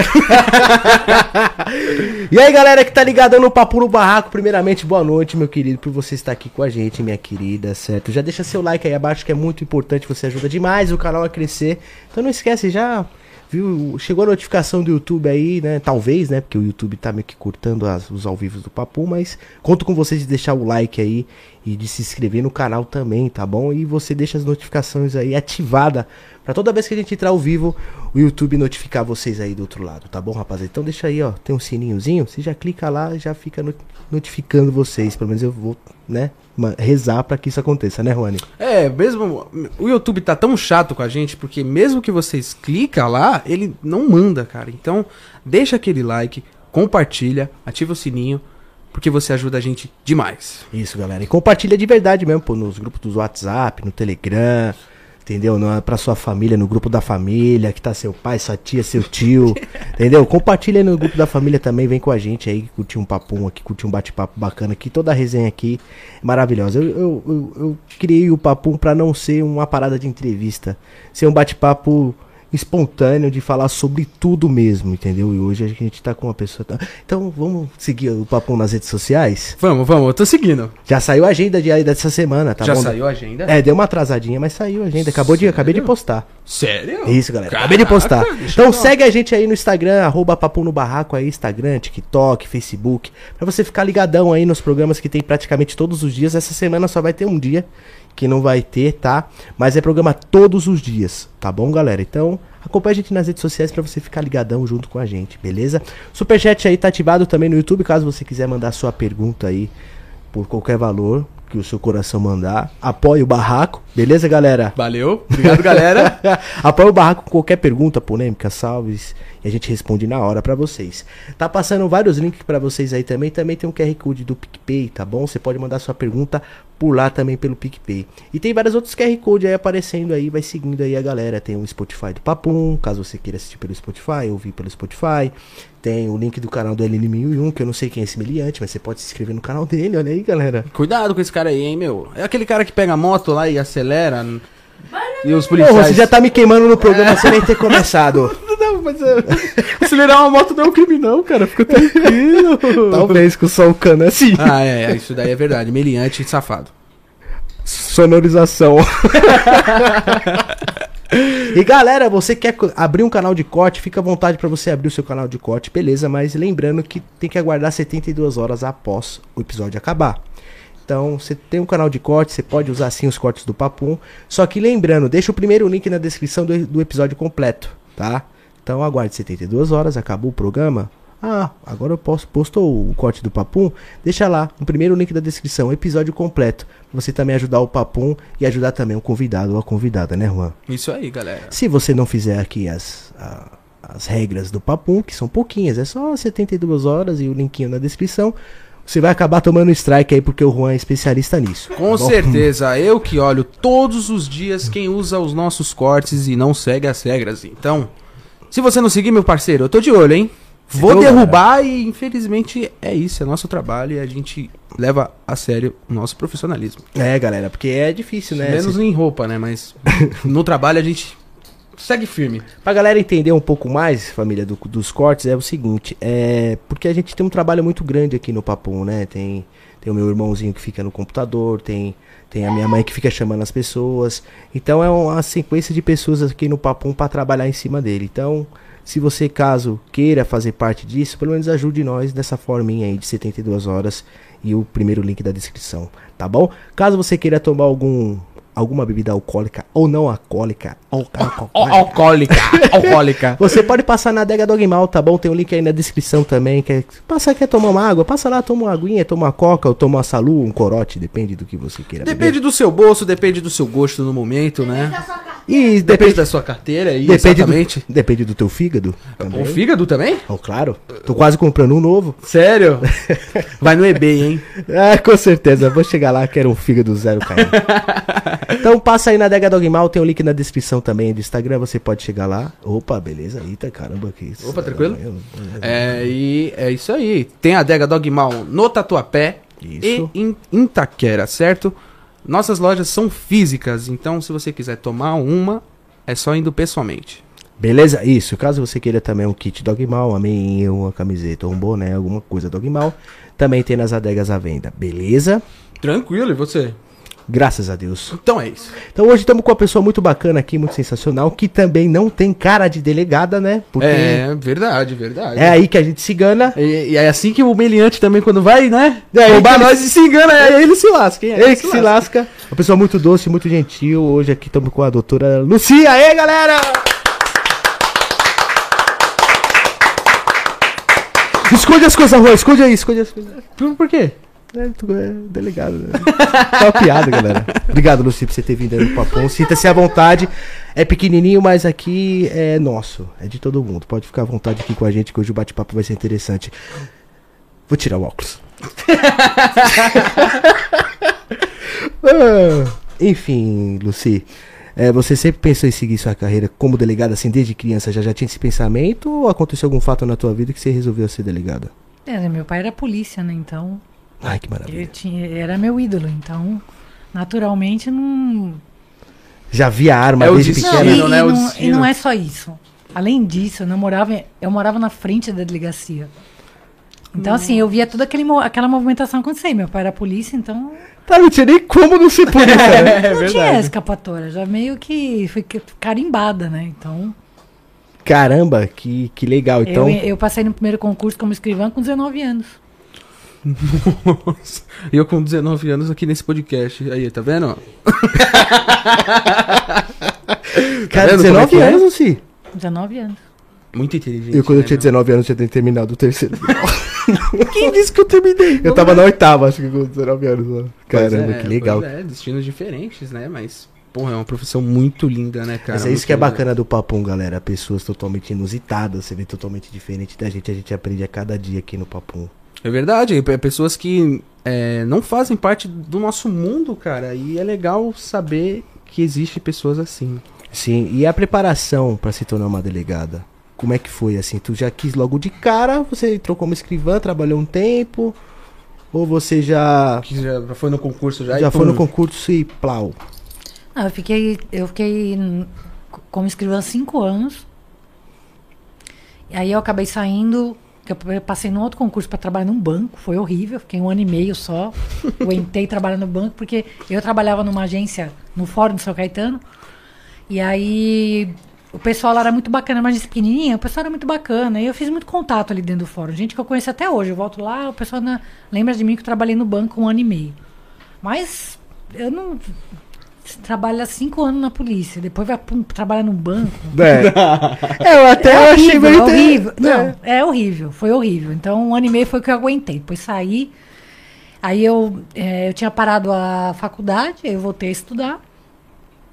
e aí, galera que tá ligado no Papo no Barraco, primeiramente, boa noite, meu querido, por você estar aqui com a gente, minha querida, certo? Já deixa seu like aí abaixo, que é muito importante, você ajuda demais o canal a crescer. Então não esquece, já viu, chegou a notificação do YouTube aí, né? Talvez, né? Porque o YouTube tá meio que cortando as, os ao vivo do Papo, mas conto com vocês de deixar o like aí e de se inscrever no canal também, tá bom? E você deixa as notificações aí ativada para toda vez que a gente entrar ao vivo, o YouTube notificar vocês aí do outro lado, tá bom, rapaziada? Então deixa aí, ó, tem um sininhozinho, você já clica lá, já fica notificando vocês, pelo menos eu vou, né, rezar para que isso aconteça, né, Juani? É, mesmo o YouTube tá tão chato com a gente, porque mesmo que vocês clicam lá, ele não manda, cara. Então, deixa aquele like, compartilha, ativa o sininho, porque você ajuda a gente demais. Isso, galera. E compartilha de verdade mesmo, pô, nos grupos do WhatsApp, no Telegram, entendeu? Não é pra sua família, no grupo da família, que tá seu pai, sua tia, seu tio, entendeu? Compartilha no grupo da família também, vem com a gente aí, curtir um papum aqui, curtir um bate-papo bacana aqui, toda a resenha aqui é maravilhosa. Eu, eu, eu, eu criei o papum pra não ser uma parada de entrevista, ser um bate-papo espontâneo de falar sobre tudo mesmo, entendeu? E hoje a gente tá com uma pessoa. Então vamos seguir o papo nas redes sociais? Vamos, vamos, eu tô seguindo. Já saiu a agenda de aí dessa semana, tá Já bom? saiu a agenda? É, deu uma atrasadinha, mas saiu a agenda. Acabou de, acabei de postar. Sério? Isso, galera. Caraca, acabei de postar. Então segue a gente aí no Instagram, arroba Papo no Barraco aí, Instagram, TikTok, Facebook, pra você ficar ligadão aí nos programas que tem praticamente todos os dias. Essa semana só vai ter um dia que não vai ter, tá? Mas é programa todos os dias, tá bom, galera? Então, acompanha a gente nas redes sociais para você ficar ligadão junto com a gente, beleza? Superchat aí tá ativado também no YouTube, caso você quiser mandar sua pergunta aí por qualquer valor que o seu coração mandar. Apoie o barraco, beleza, galera? Valeu, obrigado, galera. Apoie o barraco com qualquer pergunta, polêmica, salves, e a gente responde na hora para vocês. Tá passando vários links para vocês aí também. Também tem um QR Code do PicPay, tá bom? Você pode mandar sua pergunta por lá também pelo PicPay. E tem vários outros QR Code aí aparecendo aí, vai seguindo aí a galera. Tem o Spotify do Papum, caso você queira assistir pelo Spotify, ouvir pelo Spotify. Tem o link do canal do LN1001, que eu não sei quem é esse meliante, mas você pode se inscrever no canal dele, olha aí, galera. Cuidado com esse cara aí, hein, meu. É aquele cara que pega a moto lá e acelera. E os policiais. Porra, você já tá me queimando no programa é. sem nem ter começado. Não, mas é... acelerar uma moto não é um crime, não, cara. Fica tranquilo. Talvez com só o cano assim. Ah, é, isso daí é verdade. Meliante e safado. Sonorização. E galera, você quer abrir um canal de corte, fica à vontade para você abrir o seu canal de corte, beleza? Mas lembrando que tem que aguardar 72 horas após o episódio acabar. Então, você tem um canal de corte, você pode usar sim os cortes do Papum. Só que lembrando, deixa o primeiro link na descrição do, do episódio completo, tá? Então aguarde 72 horas, acabou o programa. Ah, agora eu posso postou o corte do Papum? Deixa lá, no primeiro link da descrição, episódio completo. Pra você também ajudar o Papum e ajudar também o convidado ou a convidada, né, Juan? Isso aí, galera. Se você não fizer aqui as, a, as regras do Papum, que são pouquinhas, é só 72 horas e o linkinho na descrição. Você vai acabar tomando strike aí porque o Juan é especialista nisso. Com tá certeza, eu que olho todos os dias quem usa os nossos cortes e não segue as regras. Então, se você não seguir, meu parceiro, eu tô de olho, hein? Vou derrubar cara. e infelizmente é isso, é nosso trabalho e a gente leva a sério o nosso profissionalismo. É, galera, porque é difícil, né? Menos em roupa, né? Mas no trabalho a gente segue firme. Pra galera entender um pouco mais, família, do, dos cortes, é o seguinte, é. Porque a gente tem um trabalho muito grande aqui no Papum, né? Tem, tem o meu irmãozinho que fica no computador, tem, tem a minha mãe que fica chamando as pessoas. Então é uma sequência de pessoas aqui no Papum para trabalhar em cima dele. Então. Se você, caso queira fazer parte disso, pelo menos ajude nós dessa forminha aí de 72 horas e o primeiro link da descrição, tá bom? Caso você queira tomar algum alguma bebida alcoólica ou não alcoólica, alcoólica, alcoólica. Você pode passar na adega Dogmal, tá bom? Tem um link aí na descrição também. Quer passar, quer tomar uma água? Passa lá, toma uma aguinha, toma uma coca ou toma uma salu, um corote, depende do que você queira. Depende beber. do seu bolso, depende do seu gosto no momento, né? E depende, depende da sua carteira, e depende exatamente. Do, depende do teu fígado. Também. O fígado também? Oh, claro. Tô quase comprando um novo. Sério? Vai no eBay, hein? Ah, com certeza. Vou chegar lá, quero um fígado zero km. então passa aí na Dega Dogmal, tem o um link na descrição também do Instagram, você pode chegar lá. Opa, beleza. Eita, caramba, que isso. Opa, tranquilo? É, e é isso aí. Tem a Dega Dogmal no Tatuapé isso. e em Itaquera, certo? Nossas lojas são físicas, então se você quiser tomar uma, é só indo pessoalmente. Beleza? Isso. Caso você queira também um kit Dogmal, uma meinha, uma camiseta, um boné, alguma coisa Dogmal, também tem nas adegas à venda. Beleza? Tranquilo, e você? Graças a Deus. Então é isso. Então hoje estamos com uma pessoa muito bacana aqui, muito sensacional, que também não tem cara de delegada, né? Porque É, verdade, verdade. é aí que a gente se engana. E, e é assim que o meliante também, quando vai, né? É, roubar ele- nós se engana, é ele se lasca. hein? É Ele que se lasca. Uma pessoa muito doce, muito gentil. Hoje aqui estamos com a doutora Lucia. Aê, galera! Esconde as coisas, Rô. Esconde aí, esconde as coisas. Por quê? É, tu é delegado, né? Tá uma piada, galera. Obrigado, Luci, por você ter vindo aí no Papão. Sinta-se à vontade. É pequenininho, mas aqui é nosso. É de todo mundo. Pode ficar à vontade aqui com a gente, que hoje o bate-papo vai ser interessante. Vou tirar o óculos. Enfim, Luci. é, você sempre pensou em seguir sua carreira como delegada, assim, desde criança? Já, já tinha esse pensamento? Ou aconteceu algum fato na tua vida que você resolveu ser delegada? É, meu pai era polícia, né? Então, Ai, que maravilha. eu tinha, era meu ídolo. Então, naturalmente, não. Já via arma É o desde destino, pequena? e, Destino, né? e O não, e não é só isso. Além disso, eu, não morava, eu morava na frente da delegacia. Então, assim, eu via toda aquele, aquela movimentação acontecer. Meu pai era polícia, então Tá, não tinha nem como não ser polícia, né? É não tinha escapatória. Já meio que fui que- carimbada, né? Então, Caramba, que, que legal. Então, eu, eu passei no primeiro concurso como escrivã com 19 anos. Nossa. E eu com 19 anos aqui nesse podcast. Aí, tá vendo? cara, vendo como é 19 que é? anos, Luci. 19 anos. Muito inteligente. Eu, quando eu né, tinha meu? 19 anos, já tinha terminado o terceiro. Quem disse que eu terminei? Eu tava na oitava, acho que com 19 anos. Caramba, é, que legal. é, destinos diferentes, né? Mas, porra, é uma profissão muito linda, né, cara? Mas é isso Muito que é linda. bacana do Papum, galera. Pessoas totalmente inusitadas, você vê totalmente diferente da gente. A gente aprende a cada dia aqui no Papum. É verdade, é pessoas que é, não fazem parte do nosso mundo, cara. E é legal saber que existe pessoas assim. Sim, e a preparação pra se tornar uma delegada? Como é que foi, assim? Tu já quis logo de cara? Você entrou como escrivã, trabalhou um tempo? Ou você já, Que já foi no concurso já. já e foi no concurso e plau? Ah, eu fiquei, eu fiquei como escrivã cinco anos. E aí eu acabei saindo, que eu passei num outro concurso para trabalhar num banco, foi horrível, fiquei um ano e meio só. Aguentei trabalhar no banco, porque eu trabalhava numa agência no Fórum de São Caetano. E aí o pessoal lá era muito bacana, mas pequenininha, o pessoal era muito bacana. E eu fiz muito contato ali dentro do fórum. Gente que eu conheço até hoje. Eu volto lá, o pessoal na- lembra de mim que eu trabalhei no banco um ano e meio. Mas eu não. Você trabalha cinco anos na polícia, depois vai pum, trabalhar no banco. É, eu até é achei horrível, meio... é horrível. É. Não, é horrível, foi horrível. Então, um ano e meio foi o que eu aguentei. Depois saí. Aí eu, é, eu tinha parado a faculdade, aí eu voltei a estudar.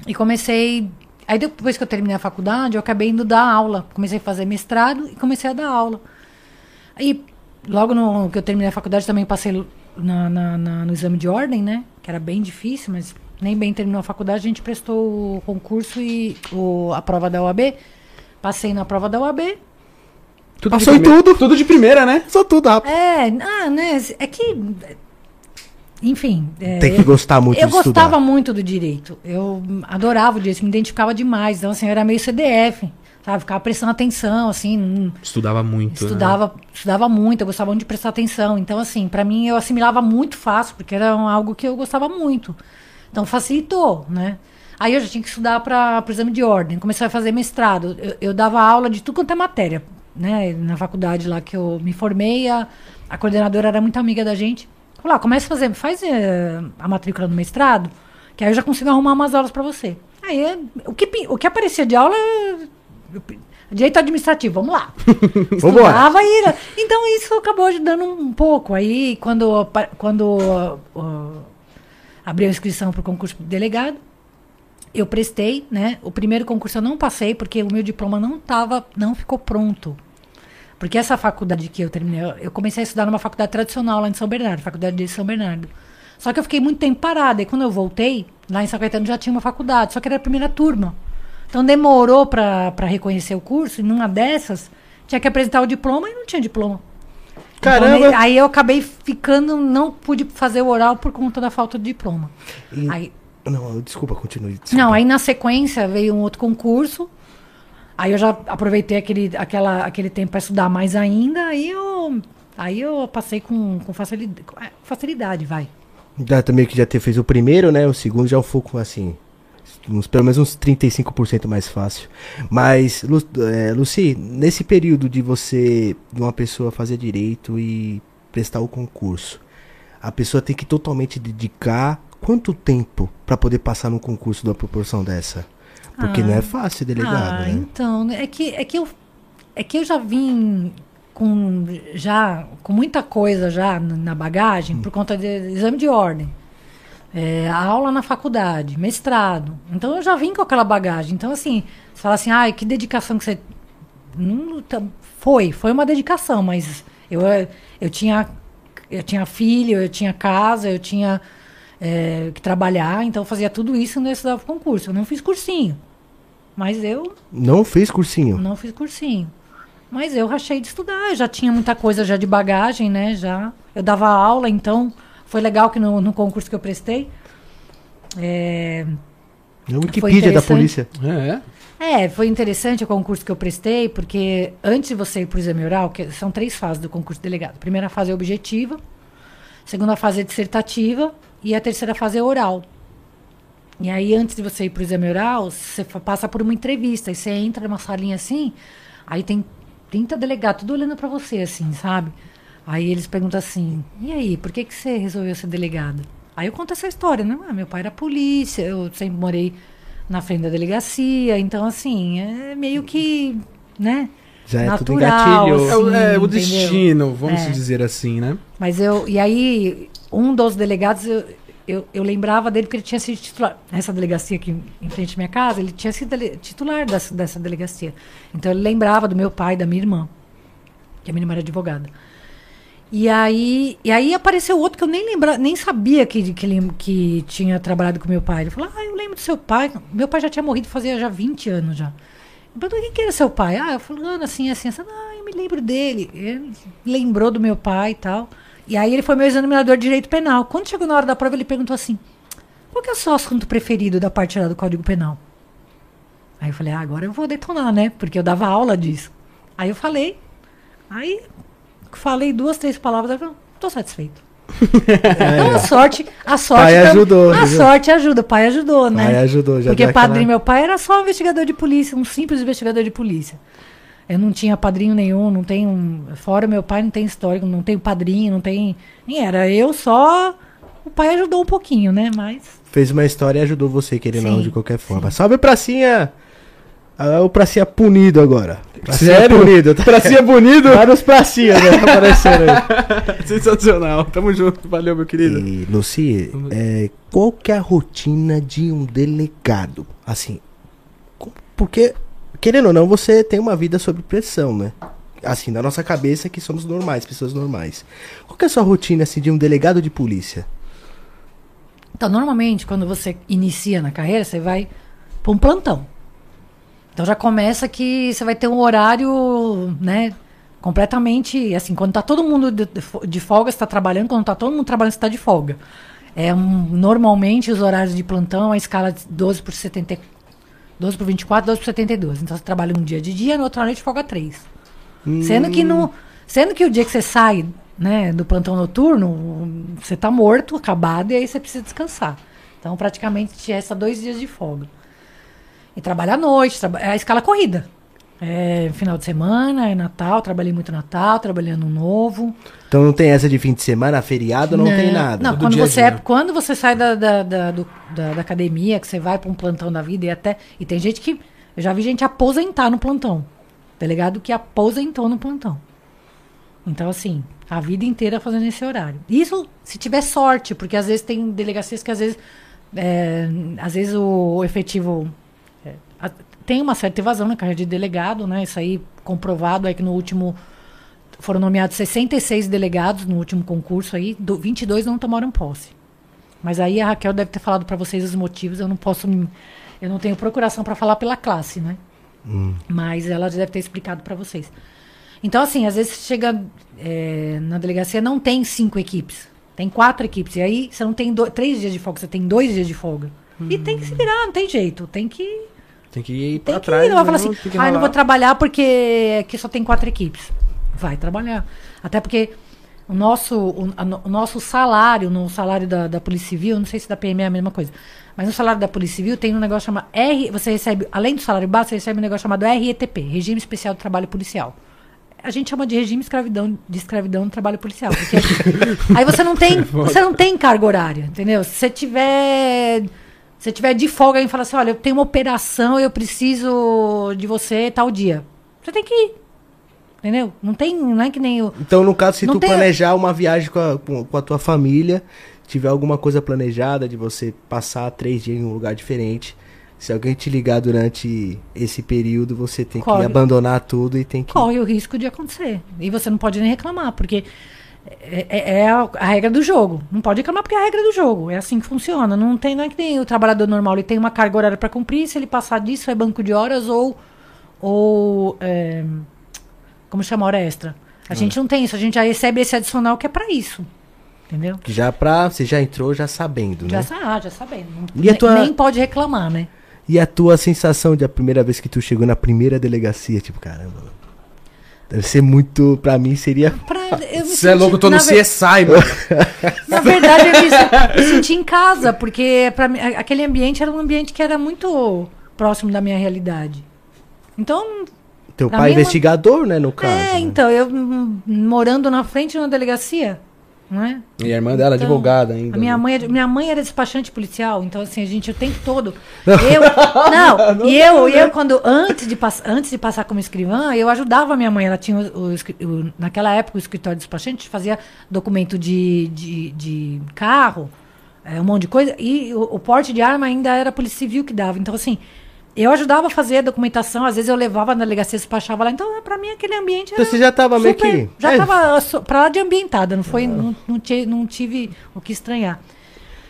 E comecei. Aí depois que eu terminei a faculdade, eu acabei indo dar aula. Comecei a fazer mestrado e comecei a dar aula. Aí, logo no que eu terminei a faculdade, também passei na- na- na- no exame de ordem, né? Que era bem difícil, mas nem bem terminou a faculdade. A gente prestou o concurso e o, a prova da OAB. Passei na prova da OAB. Tudo Passou em tudo. Tudo de primeira, né? Só tudo rápido. É, ah, né? É que. Enfim. é, Tem que gostar muito eu de estudar. gostava muito do direito. Eu adorava o direito, me identificava demais. Então, assim, eu era meio CDF, sabe? Ficava prestando atenção, assim. não- Estudava muito. né? Estudava, estudava muito, eu gostava muito de prestar atenção. Então, assim, pra mim eu assimilava muito fácil, porque era algo que eu gostava muito. Então facilitou, né? Aí eu já tinha que estudar para o exame de ordem, comecei a fazer mestrado. Eu, eu dava aula de tudo quanto é matéria, né? Na faculdade lá que eu me formei, a, a coordenadora era muito amiga da gente. Falou, ah, começa a fazer, faz eh, a matrícula do mestrado, que aí eu já consigo arrumar umas aulas para você. Aí eh, o que, o que aparecia de aula Direito administrativo, vamos lá. Estudava e. Então isso acabou ajudando um pouco. Aí quando, quando uh, uh, abriu a inscrição para o concurso de delegado, eu prestei, né? O primeiro concurso eu não passei porque o meu diploma não tava, não ficou pronto. Porque essa faculdade que eu terminei, eu- comecei a estudar numa faculdade tradicional lá em São Bernardo, Faculdade de São Bernardo. Só que eu fiquei muito tempo parada. E quando eu voltei, lá em São Caetano já tinha uma faculdade, só que era a primeira turma. Então demorou para reconhecer o curso, e numa dessas tinha que apresentar o diploma e não tinha diploma. Então, Caramba! ne- aí eu acabei ficando, não pude fazer o oral por conta da falta de diploma. E- Aí, Não, desculpa, continue. desculpa. não, aí na sequência veio um outro concurso. Aí eu já aproveitei aquele, aquela, aquele tempo para estudar mais ainda, aí eu, aí eu passei com, com facilidade, facilidade, vai. Já também que já te, fez o primeiro, né? O segundo já é um pouco assim. Uns, pelo menos uns 35% mais fácil. Mas, Lu, é, Luci, nesse período de você, de uma pessoa fazer direito e prestar o concurso, a pessoa tem que totalmente dedicar quanto tempo para poder passar num concurso de uma proporção dessa? Porque Ah. não é fácil, delegado, ah, né? então, é que, é que eu é que eu já vim com já com muita coisa já na bagagem por conta de exame de ordem. É, aula na faculdade, mestrado. Então eu já vim com aquela bagagem. Então, assim, você fala assim, ai, que dedicação que você. Não, foi, foi uma dedicação, mas eu, eu tinha eu tinha filho, eu tinha casa, eu tinha é, que trabalhar, então eu fazia tudo isso e não estudava concurso. Eu não fiz cursinho. Mas eu Não fez cursinho. não fiz cursinho. Mas eu rachei de estudar, eu já tinha muita coisa já de bagagem, né? Já. Eu dava aula, então foi legal que no, no concurso que eu prestei. É, É o Wikipedia da polícia. É, é, foi interessante o concurso que eu prestei, porque antes de você ir para o exame oral, que são três fases do concurso de delegado. A primeira fase é objetiva, a segunda fase é dissertativa e a terceira fase é oral. E aí, antes de você ir para o exame oral, você passa por uma entrevista. Aí você entra numa salinha assim, aí tem 30 delegados, tudo olhando para você, assim, sabe? Aí eles perguntam assim: e aí, por que, que você resolveu ser delegado? Aí eu conto essa história, né? Ah, meu pai era polícia, eu sempre morei na frente da delegacia, então, assim, é meio que, né? Já é tudo Natural, engatilho. é, o- é o destino, vamos É. dizer assim, né? Mas eu. E aí, um dos delegados, eu, eu, eu lembrava dele porque ele tinha sido titular. Essa delegacia aqui em frente à minha casa, ele tinha sido titular dessa, dessa delegacia. Então ele lembrava do meu pai e da minha irmã. Que a minha irmã era advogada. E aí, e aí apareceu outro que eu nem lembra, nem sabia que, que, que tinha trabalhado com meu pai. Ele falou: Ah, eu lembro do seu pai. Meu pai já tinha morrido fazia já 20 anos já. Eu perguntei, quem que era seu pai? Ah, eu falando assim, assim, assim. Ah, eu me lembro dele. Ele lembrou do meu pai e tal. E aí ele foi meu examinador de direito penal. Quando chegou na hora da prova, ele perguntou assim: qual que é o seu assunto preferido da parte lá do Código Penal? Aí eu falei, ah, agora eu vou detonar, né? Porque eu dava aula disso. Aí eu falei. Aí falei duas, três palavras, eu falei, tô satisfeito. Então a sorte, a sorte. Pai ajudou, A entendeu? sorte ajuda, o pai ajudou, né? Pai ajudou, já Porque deu aquela- padrinho, meu pai era só um investigador de polícia, um simples investigador de polícia. Eu não tinha padrinho nenhum, não tenho. Fora meu pai não tem histórico, não tenho padrinho, não tem. Nem era. Eu só. O pai ajudou um pouquinho, né? Mas. Fez uma história e ajudou você, querendo não, Sim, de qualquer forma. Salve Pracinha! Ah, o Pracinha punido agora. Pracinha Sério? punido. Tá? Pracinha bonito! Vários pracinhas, né? Aparecendo aí. Sensacional. Tamo junto. Valeu, meu querido. E, Luci, é, qual que é a rotina de um delegado? Assim, porque, querendo ou não, você tem uma vida sob pressão, né? Assim, na nossa cabeça que somos normais, pessoas normais. Qual que é a sua rotina, assim, de um delegado de polícia? Então, normalmente, quando você inicia na carreira, você vai para um plantão. Então já começa que você vai ter um horário, né? Completamente. Assim, quando tá todo mundo de, de fo- de folga, você tá trabalhando. Quando tá todo mundo trabalhando, você tá de folga. É um, normalmente os horários de plantão, a escala de 12 por 70, 12 por 24, 12 por 72. Então você trabalha um dia de dia, no outro noite folga 3. Sendo que no, sendo que o dia que você sai, né, do plantão noturno, você tá morto, acabado e aí você precisa descansar. Então praticamente te resta dois dias de folga. E trabalha à noite, traba- é a escala corrida. É final de semana, é Natal, trabalhei muito Natal, trabalhei ano novo. Então não tem essa de fim de semana, feriado, não, tem nada. Não, quando você, é, quando você sai da, da, da, do- da- da academia, que você vai para um plantão da vida e até. E tem gente que. Eu já vi gente aposentar no plantão. Delegado que aposentou no plantão. Então, assim, a vida inteira fazendo esse horário. Isso se tiver sorte, porque às vezes tem delegacias que às vezes. é, às vezes o efetivo. A- tem uma certa evasão na carreira de delegado, né? Isso aí comprovado é que no último foram nomeados 66 delegados no último concurso aí, do, 22 não tomaram posse. Mas aí a Raquel deve ter falado para vocês os motivos, eu não posso eu não tenho procuração para falar pela classe, né? Mas ela deve ter explicado para vocês. Então assim, às vezes chega é, na delegacia não tem cinco equipes, tem quatro equipes e aí você não tem do- três dias de folga, você tem dois dias de folga. E tem que se virar, não tem jeito, tem que tem que ir que trás. ir, não vai falar assim, ah, eu não ralar." vou trabalhar porque aqui só tem quatro equipes. Vai trabalhar. Até porque o nosso, o, a o nosso salário, no salário da, da Polícia Civil, não sei se da PM é a mesma coisa, mas no salário da Polícia Civil tem um negócio chamado R, você recebe, além do salário base, você recebe um negócio chamado RETP, Regime Especial de Trabalho Policial. A gente chama de regime escravidão, de escravidão no trabalho policial. Porque aí você não tem, você não tem carga horária, entendeu? Se você tiver você tiver de folga e fala assim, olha, eu tenho uma operação, eu preciso de você tal dia. Você tem que ir. Entendeu? Não tem, não é que nem o. Então, no caso, se tu tem- planejar uma viagem com a, com, a tua família, tiver alguma coisa planejada de você passar três dias em um lugar diferente, se alguém te ligar durante esse período, você tem que Corre. abandonar tudo e tem que. corre o risco de acontecer. E você não pode nem reclamar, porque é, é- é a, a regra do jogo. Não pode reclamar porque é a regra do jogo. É assim que funciona. Não, tem, não é que nem o trabalhador normal, ele tem uma carga horária para cumprir, se ele passar disso é banco de horas ou. ou é, como chama hora extra. A gente não tem isso, a gente já recebe esse adicional que é para isso. Entendeu? Já pra. Você já entrou já sabendo, Já, né? sa- ah, já sabendo. E a ne- tua- Nem pode reclamar, né? E a tua sensação de a primeira vez que tu chegou na primeira delegacia, tipo, caramba. Deve ser muito. Pra mim seria. Pra, eu me Você é louco, eu tô no na ver- CSI, mano. Na verdade, eu me, me senti em casa, porque pra mim, aquele ambiente era um ambiente que era muito próximo da minha realidade. Então, Teu pai é é uma- investigador, né, no caso. é, né? então, eu hum, morando na frente de uma delegacia, não é? E a irmã dela, Então, advogada ainda. Minha né? mãe, é- minha mãe era despachante policial, então assim, a gente o tempo todo. Eu, não, e eu, e eu quando antes de, pass, antes de passar como escrivã, eu ajudava a minha mãe. Ela tinha o, o- naquela época o escritório de despachante fazia documento de, de, de carro, é, um monte de coisa, e o, o porte de arma ainda era a Polícia Civil que dava. Então assim, eu ajudava a fazer a documentação, às vezes eu levava na delegacia, despachava lá. Então, pra mim, aquele ambiente era Então você já tava meio que. Já é, tava so- pra lá de ambientada, não foi. Não, não, ti- não tive o que estranhar.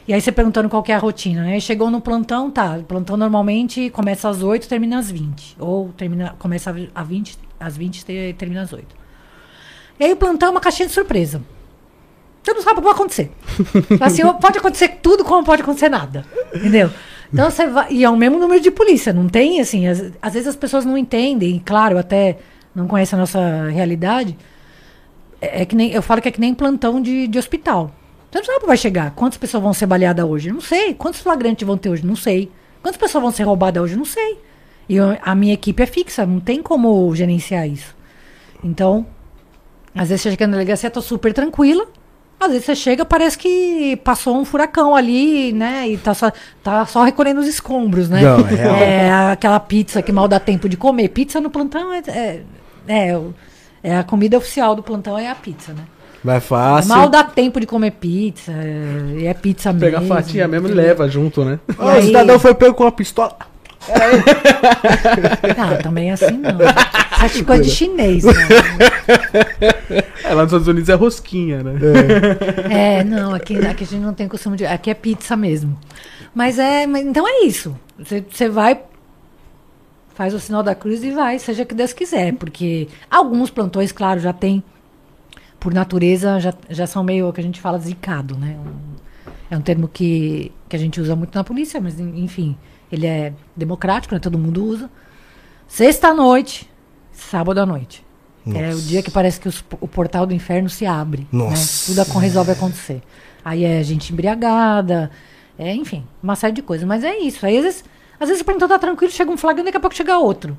E aí você perguntando qual que é a rotina, né? Chegou no plantão, tá. O plantão normalmente começa às 8 termina às 20. Ou termina, começa a 20, às 20 e termina às 8. E aí o plantão é uma caixinha de surpresa. Você não sabe o que vai acontecer. assim, pode acontecer tudo, como pode acontecer nada. Entendeu? Então você vai. E é o mesmo número de polícia, não tem assim. Às, às vezes as pessoas não entendem, e claro, até não conhecem a nossa realidade. É, é que nem. Eu falo que é que nem plantão de, de hospital. Você não sabe vai chegar. Quantas pessoas vão ser baleadas hoje? Não sei. Quantos flagrantes vão ter hoje? Não sei. Quantas pessoas vão ser roubadas hoje? Não sei. E eu- a minha equipe é fixa, não tem como gerenciar isso. Então, às vezes você chega na delegacia, tô super tranquila. Às vezes você chega, parece que passou um furacão ali, né? E tá só, tá só recolhendo os escombros, né? Não, é. É aquela pizza que mal dá tempo de comer. Pizza no plantão é, é, é, o- é a comida oficial do plantão é a pizza, né? Vai fácil. Mal dá tempo de comer pizza, é, e é pizza mesmo. Pega a fatia mesmo e leva junto, né? E o cidadão foi pego com uma pistola. Não, também é assim não. Acho que coisa de chinês, né? É, lá nos Estados Unidos é rosquinha, né? É, não, aqui, aqui a gente não tem costume de. Aqui é pizza mesmo. Mas é. mas- então é isso. Você, você vai, faz o sinal da cruz e vai, seja que Deus quiser. Porque alguns plantões, claro, já tem, por natureza, já, já são meio o que a gente fala zicado, né? Um- é um termo que, que a gente usa muito na polícia, mas en- enfim, ele é democrático, né? Todo mundo usa. Sexta noite, sábado à noite. É o Nossa. dia que parece que os- o portal do inferno se abre. né? Nossa. Tudo acon- resolve acontecer. Aí é gente embriagada, é, enfim, uma série de coisas. Mas é isso. Aí às vezes, às vezes o plantão tá tranquilo, chega um flagrante, daqui a pouco chega outro.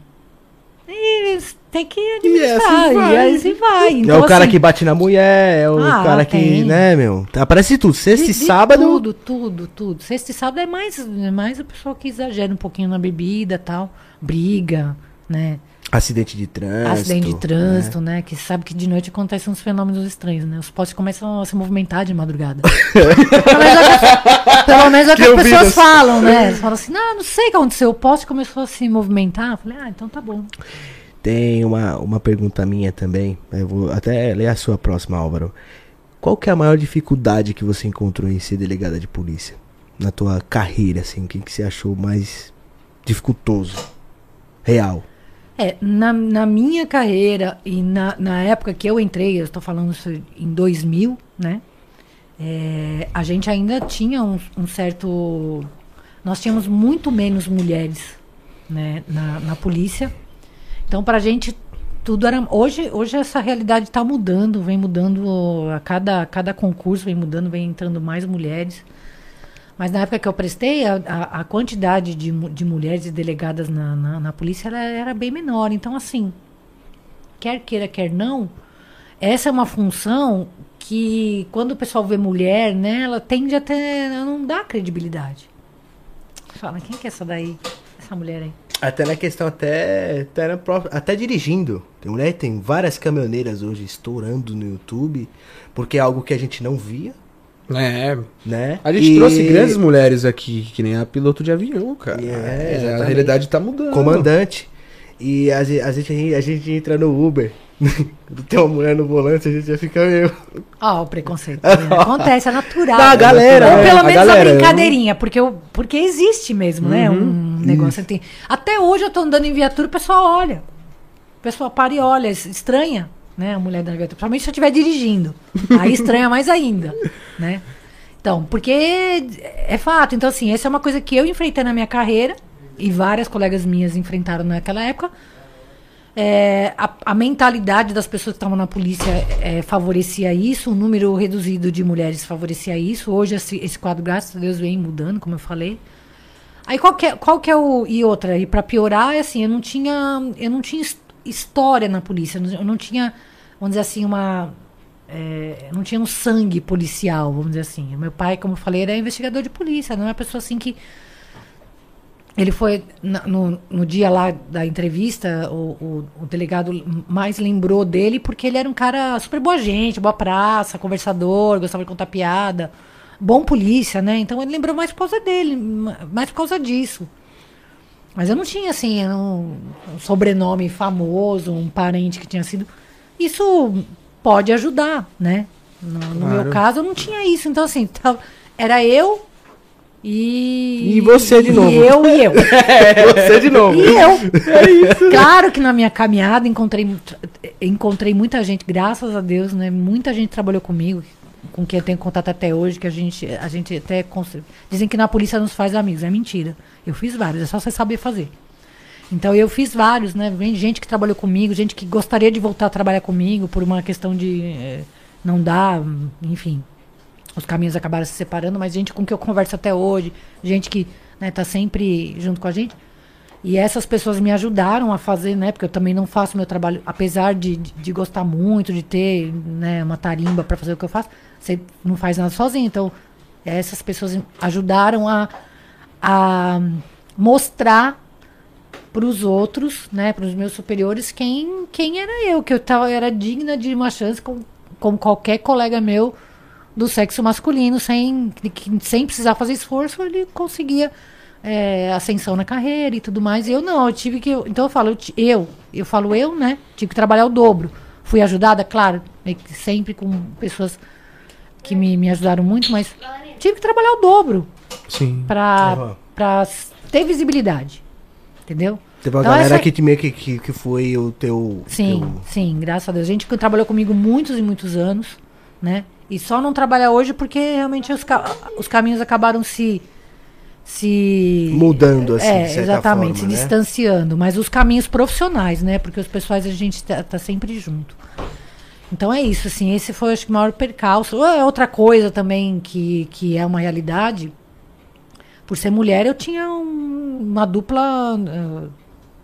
E eles têm que administrar. assim E vai. assim vai. é Então, o cara assim, que bate na mulher, é o Ah, cara que, tem. né, meu? Aparece tudo. Sexta e sábado. Tudo, tudo, tudo. Sexta e sábado é mais, é mais a pessoa que exagera um pouquinho na bebida e tal. Briga, né? Acidente de trânsito. Acidente de trânsito, né? Que sabe que de noite acontecem uns fenômenos estranhos, né? Os postes começam a se movimentar de madrugada. pelo menos é o que, pelo menos é que Que as pessoas falam, né? Eles falam assim, não, não sei o que aconteceu. O poste começou a se movimentar. Eu falei, ah, então tá bom. Tem uma, uma pergunta minha também. Eu vou até ler a sua próxima, Álvaro. Qual que é a maior dificuldade que você encontrou em ser delegada de polícia? Na tua carreira, assim, o que, que você achou mais dificultoso? Real. É, na, na minha carreira e na, na época que eu entrei, eu estou falando isso em 2000, né? É, a gente ainda tinha um, um certo. Nós tínhamos muito menos mulheres né, na, na polícia. Então, pra gente, tudo era. Hoje, hoje essa realidade está mudando, vem mudando a cada, cada concurso, vem mudando, vem entrando mais mulheres. Mas na época que eu prestei, a, a, a quantidade de, de mulheres delegadas na, na, na polícia era, era bem menor. Então, assim, quer queira, quer não, essa é uma função que, quando o pessoal vê mulher, né, ela tende a ter. ela não dá credibilidade. Fala, quem que é essa daí? Essa mulher aí? Até na questão, até, até, própria- até dirigindo. Tem mulher, tem várias caminhoneiras hoje estourando no YouTube, porque é algo que a gente não via, É. né? A gente E- trouxe grandes mulheres aqui, que nem a piloto de avião, cara. É, É, a realidade tá mudando. comandante. E às vezes a gente, a gente entra no Uber, tem uma mulher no volante, a gente já fica meio. Ó, o preconceito. vendo? Acontece, é natural. Da galera, Ou né? pelo A menos a, galera, brincadeirinha, porque, eu, porque existe mesmo, né? Uhum. Um negócio assim. Até hoje eu tô andando em viatura, o pessoal olha. O pessoal para e olha, es- estranha, né? A mulher da viatura. Principalmente se eu estiver dirigindo. Aí estranha mais ainda, né? Então, porque é fato. Então, assim, essa é uma coisa que eu enfrentei na minha carreira e várias colegas minhas enfrentaram naquela época. É, a, a mentalidade das pessoas que estavam na polícia é, favorecia isso, o número reduzido de mulheres favorecia isso. Hoje esse, esse quadro, graças a Deus, vem mudando, como eu falei. Aí qual que é, qual que é o. E outra, e pra piorar, é assim, eu não tinha. Eu não tinha história na polícia. eu não- tinha, vamos dizer assim, uma. é, não tinha um sangue policial, vamos dizer assim. Meu pai, como eu falei, era investigador de polícia, não é uma pessoa assim que. Ele foi, na- no, no dia lá da entrevista, o, o, o delegado mais lembrou dele porque ele era um cara super boa gente, boa praça, conversador, gostava de contar piada, bom polícia, né? Então ele lembrou mais por causa dele, ma- mais por causa disso. Mas eu não tinha, assim, um, um sobrenome famoso, um parente que tinha sido. Isso pode ajudar, né? No, no Claro. meu caso, eu não tinha isso. Então, assim, tava- era eu e. E você de novo. E eu e eu. É, você de novo. E eu. Claro que na minha caminhada encontrei, encontrei muita gente, graças a Deus, né? Muita gente trabalhou comigo, com quem eu tenho contato até hoje, que a gente, a gente até. Dizem que na polícia nos faz amigos. É mentira. Eu fiz vários, é só você saber fazer. Então eu fiz vários, né? Vem gente que trabalhou comigo, gente que gostaria de voltar a trabalhar comigo por uma questão de eh, não dar, enfim. Os caminhos acabaram se separando, mas gente com que eu converso até hoje, gente que né, tá sempre junto com a gente. E essas pessoas me ajudaram a fazer, né? Porque eu também não faço meu trabalho, apesar de, de, de gostar muito, de ter né, uma tarimba para fazer o que eu faço, você não faz nada sozinho. Então, essas pessoas ajudaram a, a mostrar para os outros, né, para os meus superiores, quem, quem era eu, que eu tava, era digna de uma chance com, como qualquer colega meu do sexo masculino, sem, sem precisar fazer esforço, ele conseguia é, ascensão na carreira e tudo mais. Eu não, eu tive que. Então eu falo, eu, eu, eu falo eu, né? Tive que trabalhar o dobro. Fui ajudada, claro, que sempre com pessoas que me, me ajudaram muito, mas tive que trabalhar o dobro Sim. para Uhum. pra ter visibilidade. Entendeu? Teve uma Então, galera essa- que, te- meio que, que, que foi o teu. Sim, teu- sim, graças a Deus. Gente que trabalhou comigo muitos e muitos anos, né? E só não trabalha hoje porque realmente os, ca- os caminhos acabaram se. Se Mudando, assim, é, de exatamente, forma, se né? distanciando. Mas os caminhos profissionais, né? Porque os pessoais a gente tá, tá sempre junto. Então é isso, assim, esse foi acho que o maior percalço. Ah, Outra coisa também que, que é uma realidade, por ser mulher, eu tinha um- uma dupla ah,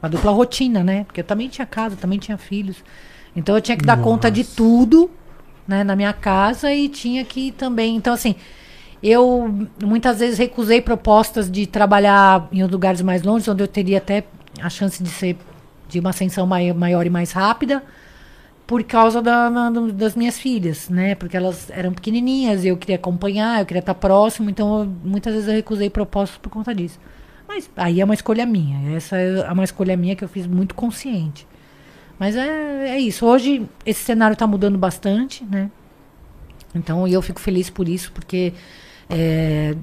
uma dupla rotina, né? Porque eu também tinha casa, também tinha filhos. Então eu tinha que dar conta de tudo, né, na minha casa e tinha que também, então assim, eu muitas vezes recusei propostas de trabalhar em lugares mais longe, onde eu teria até a chance de ser de uma ascensão mai- maior e mais rápida, por causa da- na- das minhas filhas, né? Porque elas eram pequenininhas eu queria acompanhar, eu queria estar próximo, então eu- muitas vezes eu recusei propostas por conta disso. Mas aí é uma escolha minha, essa é uma escolha minha que eu fiz muito consciente. Mas é, é isso. Hoje esse cenário está mudando bastante, né? Então, eu fico feliz por isso, porque é,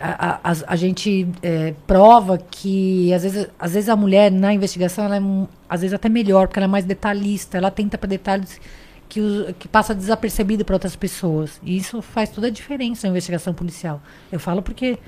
a, a- a- gente é, prova que às vezes, às vezes a mulher na investigação ela é às vezes até melhor, porque ela é mais detalhista, ela tenta para detalhes que, o- que passa desapercebido para outras pessoas. E isso faz toda a diferença na investigação policial. Eu falo porque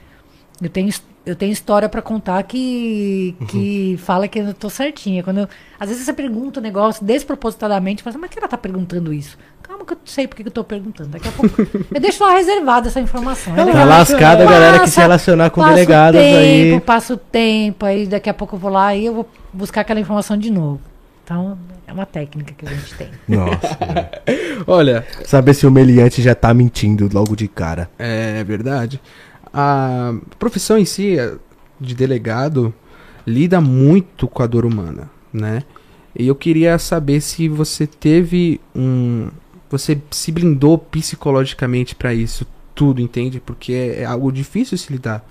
eu tenho, eu tenho história pra contar que, que fala que eu tô certinha. Quando eu- às vezes você pergunta um negócio despropositadamente, fala assim, mas que ela tá perguntando isso? Calma que eu sei porque que eu tô perguntando. Daqui a pouco eu deixo lá reservada essa informação. É Tá lascada a galera que se relacionar com delegados tempo, aí. Passa o tempo, aí daqui a pouco eu vou lá e eu vou buscar aquela informação de novo. Então, é uma técnica que a gente tem. Nossa. Olha, Saber se o meliante já tá mentindo logo de cara. É verdade. A profissão em si, a- de delegado, lida muito com a dor humana, né? E eu queria saber se você teve um. Você se blindou psicologicamente pra isso tudo, entende? Porque é, é algo difícil se lidar,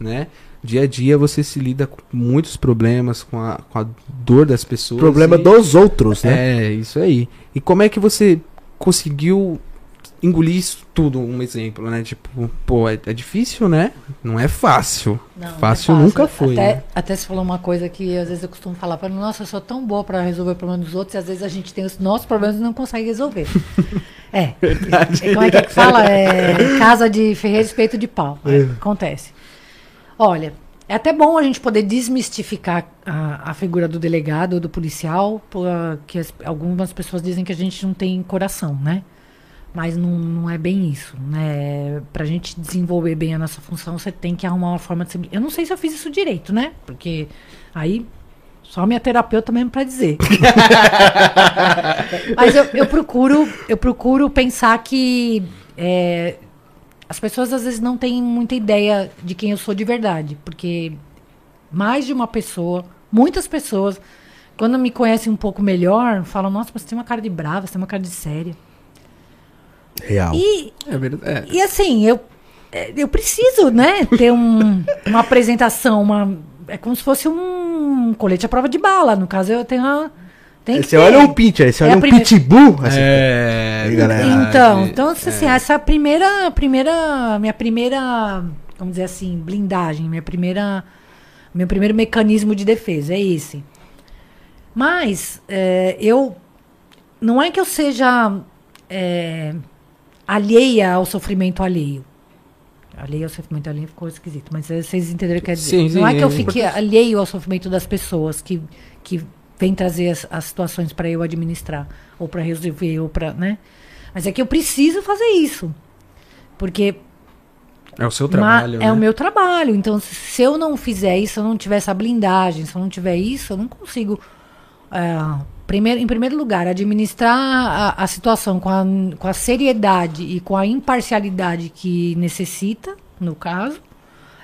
né? Dia a dia você se lida com muitos problemas, com a, com a dor das pessoas. Problema e- dos outros, né? É, isso aí. E como é que você conseguiu engolir isso tudo? Um exemplo, né? Tipo, pô, é, é difícil, né? Não é fácil. Não, Fácil não é nunca foi, Até, né? até se falou uma coisa que às vezes eu costumo falar, falo, nossa, eu sou tão boa pra resolver o problema dos outros e às vezes a gente tem os nossos problemas e não consegue resolver. é. É, Como é que, é que fala? É casa de ferreiro, espeto de pau. É, Acontece. Olha, é até bom a gente poder desmistificar a, a figura do delegado ou do policial, porque algumas pessoas dizem que a gente não tem coração, né? Mas não, não é bem isso, né? Pra gente desenvolver bem a nossa função, você tem que arrumar uma forma de ser. Eu não sei se eu fiz isso direito, né? Porque aí só minha terapeuta mesmo pra dizer. Mas eu, eu procuro, eu procuro pensar que é, as pessoas às vezes não têm muita ideia de quem eu sou de verdade, porque mais de uma pessoa, muitas pessoas, quando me conhecem um pouco melhor, falam: Nossa, mas você tem uma cara de brava, você tem uma cara de séria. Real. E, É verdade. e assim, eu, é, eu preciso, né, ter um, uma apresentação, uma, é como se fosse um colete à prova de bala. No caso, eu tenho a. Tem que Você olha um pincher, você É olha um primeira- pitbull. assim, É, Aí, galera. Então, então assim, essa é a primeira, primeira, minha primeira, vamos dizer assim, blindagem, minha primeira, meu primeiro mecanismo de defesa é esse. Mas é, eu, não é que eu seja é, alheia ao sofrimento alheio. Alheia ao sofrimento alheio ficou esquisito, mas é, vocês entenderam o que quer dizer. Sim, sim, não é que eu é fique alheio ao sofrimento das pessoas que, que vêm trazer as, as situações para eu administrar, ou para resolver, ou para, né? Mas é que eu preciso fazer isso. Porque É o seu trabalho. é né? o meu trabalho. Então, se- eu não fizer isso, se eu não tiver essa blindagem, se eu não tiver isso, eu não consigo. é, primeiro, em primeiro lugar, administrar a, a situação com a, com a seriedade e com a imparcialidade que necessita, no caso.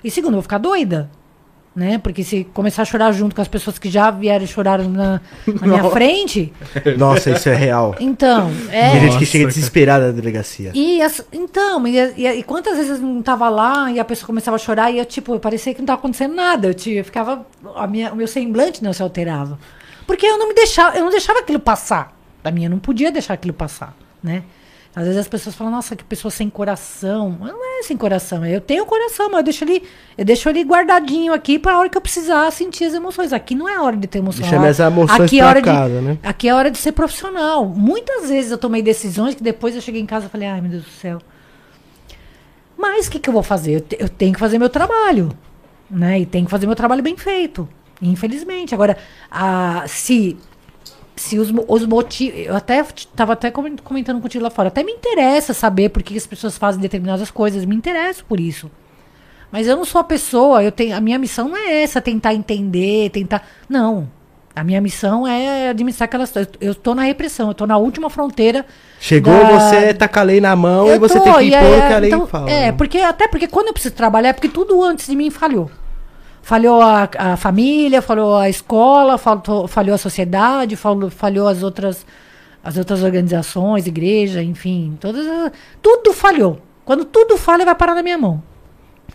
E segundo, eu vou ficar doida. Né? Porque se começar a chorar junto com as pessoas que já vieram e choraram na, na minha frente, Nossa, isso é real. então. É, Tem gente que chega desesperada na delegacia. e as- então, e, e- e quantas vezes eu não tava lá e a pessoa começava a chorar e eu, tipo, parecia que não tava acontecendo nada. Eu, eu ficava. A minha, o meu semblante não se alterava. Porque eu não me deixava, eu não deixava aquilo passar. Da minha, eu não podia deixar aquilo passar, né? Às vezes as pessoas falam, nossa, que pessoa sem coração. Mas Não é sem coração, eu tenho coração, mas eu deixo ele, eu deixo ele guardadinho aqui para a hora que eu precisar sentir as emoções. Aqui não é hora de ter emoção. Deixa minhas emoções aqui é hora de- casa, né? Aqui é hora de ser profissional. Muitas vezes eu tomei decisões que depois eu cheguei em casa e falei, ai meu Deus do céu. Mas o que, que eu vou fazer? Eu, te- eu tenho que fazer meu trabalho. Né? E tenho que fazer meu trabalho bem feito. Infelizmente. Agora, a, se, se os, os motivos. Eu até estava até comen- comentando contigo lá fora. Até me interessa saber por que as pessoas fazem determinadas coisas. Me interesso por isso. Mas eu não sou a pessoa, eu tenho, a minha missão não é essa, tentar entender, tentar. Não. A minha missão é administrar aquelas. Eu, eu tô na repressão, eu tô na última fronteira. Chegou, da- você taca a lei na mão Eu e você tô, tem que impor é- que a lei então, fala. É, né? porque, até porque quando eu preciso trabalhar, é porque tudo antes de mim falhou. Falhou a, a família, falhou a escola, faltou, falhou a sociedade, falhou, falhou as outras, as outras organizações, igreja, enfim, todas, as- tudo falhou. Quando tudo falha, vai parar na minha mão.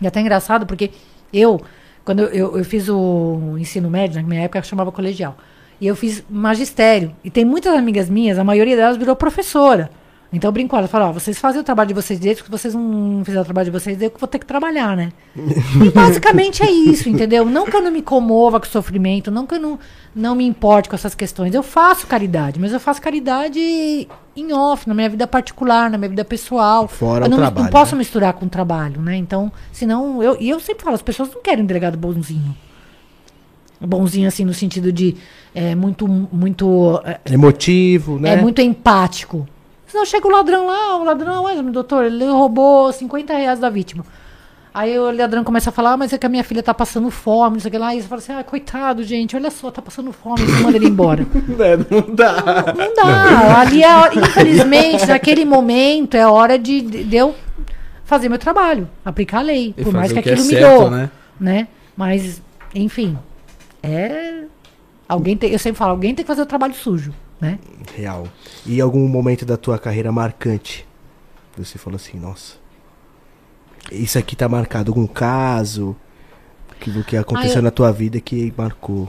E até engraçado, porque eu, quando eu, eu, eu fiz o ensino médio, na minha época chamava colegial, e eu fiz magistério. E tem muitas amigas minhas, a maioria delas virou professora. Então eu brinco, ela fala, ó, vocês fazem o trabalho de vocês direito, se vocês não fizerem o trabalho de vocês, eu que vou ter que trabalhar, né? e basicamente é isso, entendeu? Não que eu não me comova com o sofrimento, não que eu não, não me importe com essas questões. Eu faço caridade, mas eu faço caridade em off, na minha vida particular, na minha vida pessoal. Fora eu o não, trabalho, não posso né? misturar com o trabalho, né? Então, senão, eu, e eu sempre falo, as pessoas não querem um delegado bonzinho. Bonzinho, assim, no sentido de é, muito, muito é, Emotivo, né? é muito empático. Senão chega o ladrão lá, o ladrão, olha, meu doutor, ele roubou 50 reais da vítima. Aí o ladrão começa a falar, ah, mas é que a minha filha tá passando fome, não sei o que lá. E você fala assim, ah, coitado, gente, olha só, tá passando fome, você manda ele embora. É, não dá. Não dá. Ali, é, infelizmente, naquele momento, é hora de, de eu fazer meu trabalho, aplicar a lei. E por mais que que é aquilo me certo, doa. né? Né? Mas, enfim, é. Alguém tem, eu sempre falo, alguém tem que fazer o trabalho sujo, né? Real. E algum momento da tua carreira marcante? Você falou assim, nossa. Isso aqui tá marcado, algum caso que, que aconteceu Ah, eu- na tua vida que marcou.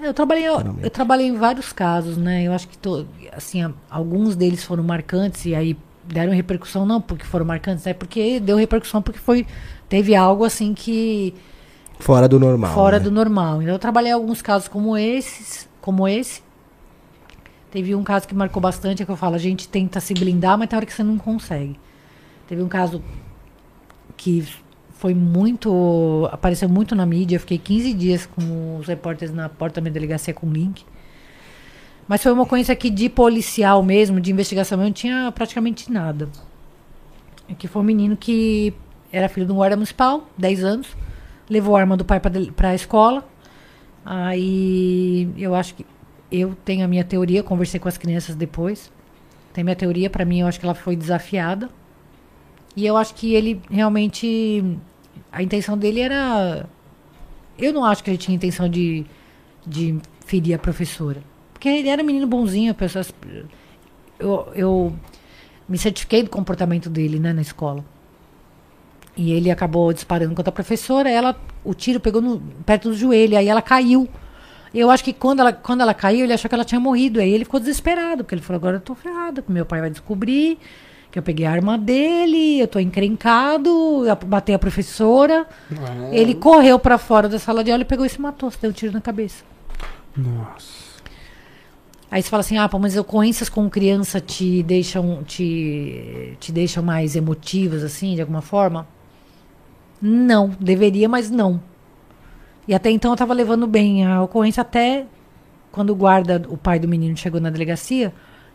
É, Eu trabalhei, eu, eu trabalhei em vários casos, né? Eu acho que to, assim, alguns deles foram marcantes e aí deram repercussão não porque foram marcantes, é porque deu repercussão porque foi teve algo assim que Fora do normal. fora né? do normal. Então eu trabalhei em alguns casos como esses, como esse. Teve um caso que marcou bastante, é que eu falo, a gente tenta se blindar, mas tem hora que você não consegue. Teve um caso que foi muito. apareceu muito na mídia. Eu fiquei 15 dias com os repórteres na porta da minha delegacia com link. Mas foi uma ocorrência aqui de policial mesmo, de investigação, eu não tinha praticamente nada. Que foi um menino que era filho de um guarda municipal, 10 anos, levou a arma do pai para a escola. Aí eu acho que eu tenho a minha teoria, conversei com as crianças depois. Tem minha teoria, para mim eu acho que ela foi desafiada. E eu acho que ele realmente a intenção dele era eu não acho que ele tinha intenção de de ferir a professora. Porque ele era um menino bonzinho, pessoas eu, eu me certifiquei do comportamento dele, né, na escola. E ele acabou disparando contra a professora, ela o tiro pegou no, perto do joelho, aí ela caiu. Eu acho que quando ela, quando ela caiu, ele achou que ela tinha morrido. Aí ele ficou desesperado, porque ele falou: agora eu tô ferrado, que meu pai vai descobrir que eu peguei a arma dele, eu tô encrencado, eu matei a professora. Ele correu pra fora da sala de aula e pegou e se matou, se deu um tiro na cabeça. Nossa. Aí você fala assim, ah, pô, mas ocorrências com criança te deixam, te, te deixam mais emotivas, assim, de alguma forma? Não, deveria, mas não. E até então eu tava levando bem a ocorrência até quando o guarda, o pai do menino chegou na delegacia,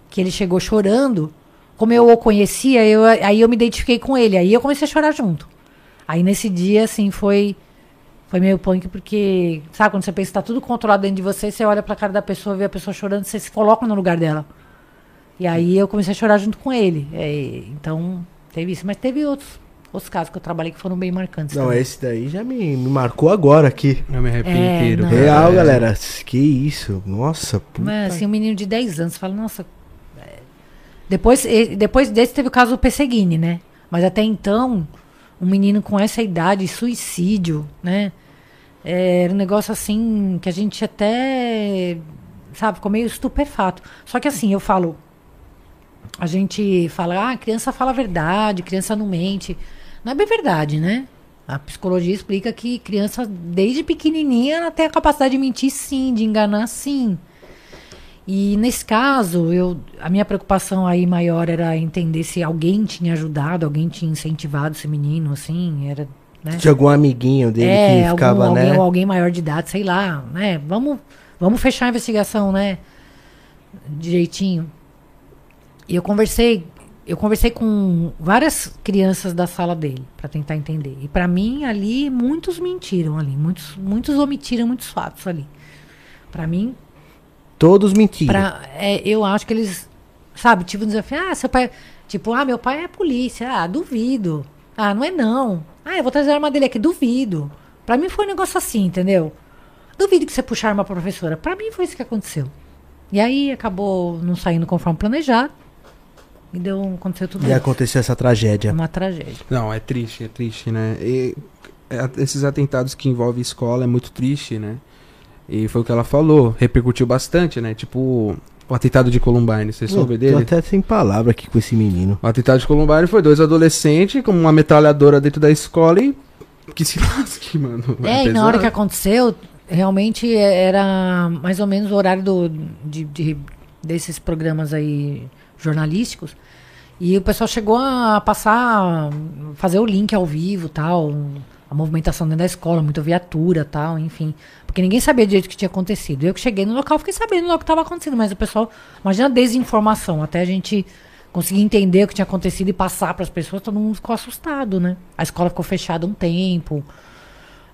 que ele chegou chorando, como eu o conhecia, eu, aí eu me identifiquei com ele, aí eu comecei a chorar junto. Aí nesse dia, assim, foi foi meio punk porque, sabe, quando você pensa que tá tudo controlado dentro de você, você olha pra cara da pessoa, vê a pessoa chorando, você se coloca no lugar dela. E aí eu comecei a chorar junto com ele. É, então, teve isso. Mas teve outros, outros casos que eu trabalhei que foram bem marcantes. Não, também. esse daí já me, me marcou agora aqui. Eu me arrepio É, inteiro. não. Real, É. galera. Que isso. Nossa, puta. Mas assim, um menino de 10 anos, fala, nossa. é. Depois, depois desse teve o caso do Pesseguini, né? Mas até então, um menino com essa idade, suicídio, né? É, Era um negócio assim que a gente até, sabe, ficou meio estupefato. Só que assim, eu falo, a gente fala, ah, a criança fala a verdade, criança não mente. Não é bem verdade, né? A psicologia explica que criança, desde pequenininha, ela tem a capacidade de mentir sim, de enganar sim. E nesse caso, eu, a minha preocupação aí maior era entender se alguém tinha ajudado, alguém tinha incentivado esse menino, assim, era, né? Tinha algum amiguinho dele é, que ficava, algum, né? alguém, ou alguém maior de idade, sei lá, né? Vamos, vamos fechar a investigação, né? Direitinho. E eu conversei, eu conversei com várias crianças da sala dele para tentar entender. E para mim ali muitos mentiram ali, muitos, muitos omitiram muitos fatos ali. Para mim, Todos mentiram. Pra, é, eu acho que eles, sabe, tipo um desafio, ah, seu pai, tipo, ah, meu pai é polícia, ah, duvido. Ah, não é não. Ah, eu vou trazer a arma dele aqui, duvido. Pra mim foi um negócio assim, entendeu? Duvido que você puxar a arma pra professora. Pra mim foi isso que aconteceu. E aí acabou não saindo conforme planejado. E deu, aconteceu tudo E isso. aconteceu essa tragédia. Uma tragédia. Não, é triste, é triste, né? E, é, esses atentados que envolvem escola é muito triste, né? E foi o que ela falou, repercutiu bastante, né? Tipo, O atentado de Columbine, você soube Tô dele? até sem palavra aqui com esse menino. O atentado de Columbine foi dois adolescentes com uma metralhadora dentro da escola e. Que se lasque, mano. É, e na hora que aconteceu, realmente era mais ou menos o horário do, de, de- desses programas aí jornalísticos. E o pessoal chegou a passar, fazer o link ao vivo tal, a movimentação dentro da escola, muita viatura tal, enfim. Porque ninguém sabia direito o que tinha acontecido. Eu que cheguei no local fiquei sabendo o que estava acontecendo, mas o pessoal, imagina a desinformação, até a gente conseguir entender o que tinha acontecido e passar para as pessoas, todo mundo ficou assustado, né? A escola ficou fechada um tempo.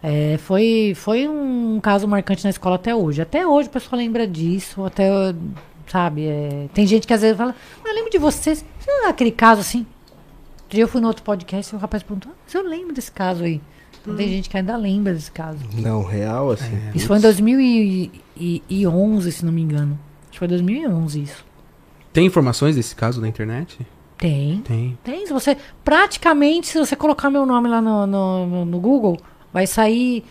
É, foi, foi um caso marcante na escola até hoje. Até hoje o pessoal lembra disso, até, sabe, é, tem gente que às vezes fala, "Ah, eu lembro de vocês, Sabe aquele caso assim. Outro dia eu fui no outro podcast e o rapaz perguntou, ah, mas eu lembro desse caso aí. Então, Tem gente que ainda lembra desse caso. Não, real, assim. Isso foi em 2011, se não me engano. Acho que foi 2011 isso. Tem informações desse caso na internet? Tem. Tem. Tem, se você. Praticamente, se você colocar meu nome lá no, no- no Google, vai sair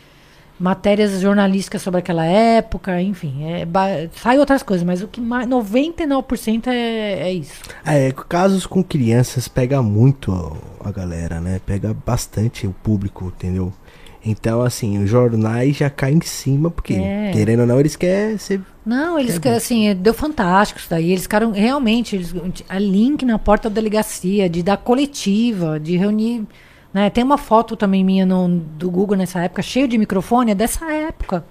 matérias jornalísticas sobre aquela época, enfim. É, sai outras coisas, mas o que mais. 99% é, é isso. É, casos com crianças pega muito a, galera, né? Pega bastante o público, entendeu? Então, assim, os jornais já caem em cima, porque, É. querendo ou não, eles querem ser. Não, eles, que- assim, é, deu fantástico isso daí. Eles ficaram, realmente, eles, a link na porta da delegacia, de dar coletiva, de reunir. Né? Tem uma foto também minha no, do Google nessa época, cheio de microfone, é dessa época.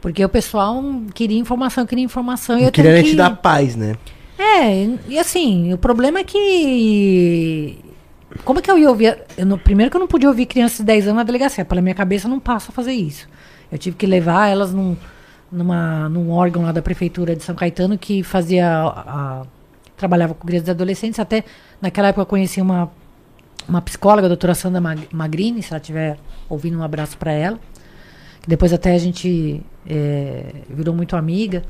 Porque o pessoal queria informação, queria informação. e eu querendo que... te dar paz, né? É, e assim, o problema é que. Como é que eu ia ouvir? Eu não- primeiro que eu não podia ouvir crianças de 10 anos na delegacia. Pela minha cabeça não passa a fazer isso. Eu tive que levar elas num, numa, num órgão lá da prefeitura de São Caetano que fazia. a- a- trabalhava com crianças e adolescentes. Até naquela época eu conheci uma, uma psicóloga, a doutora Sandra Mag- Magrini, se ela estiver ouvindo, um abraço para ela. Depois até a gente é, virou muito amiga.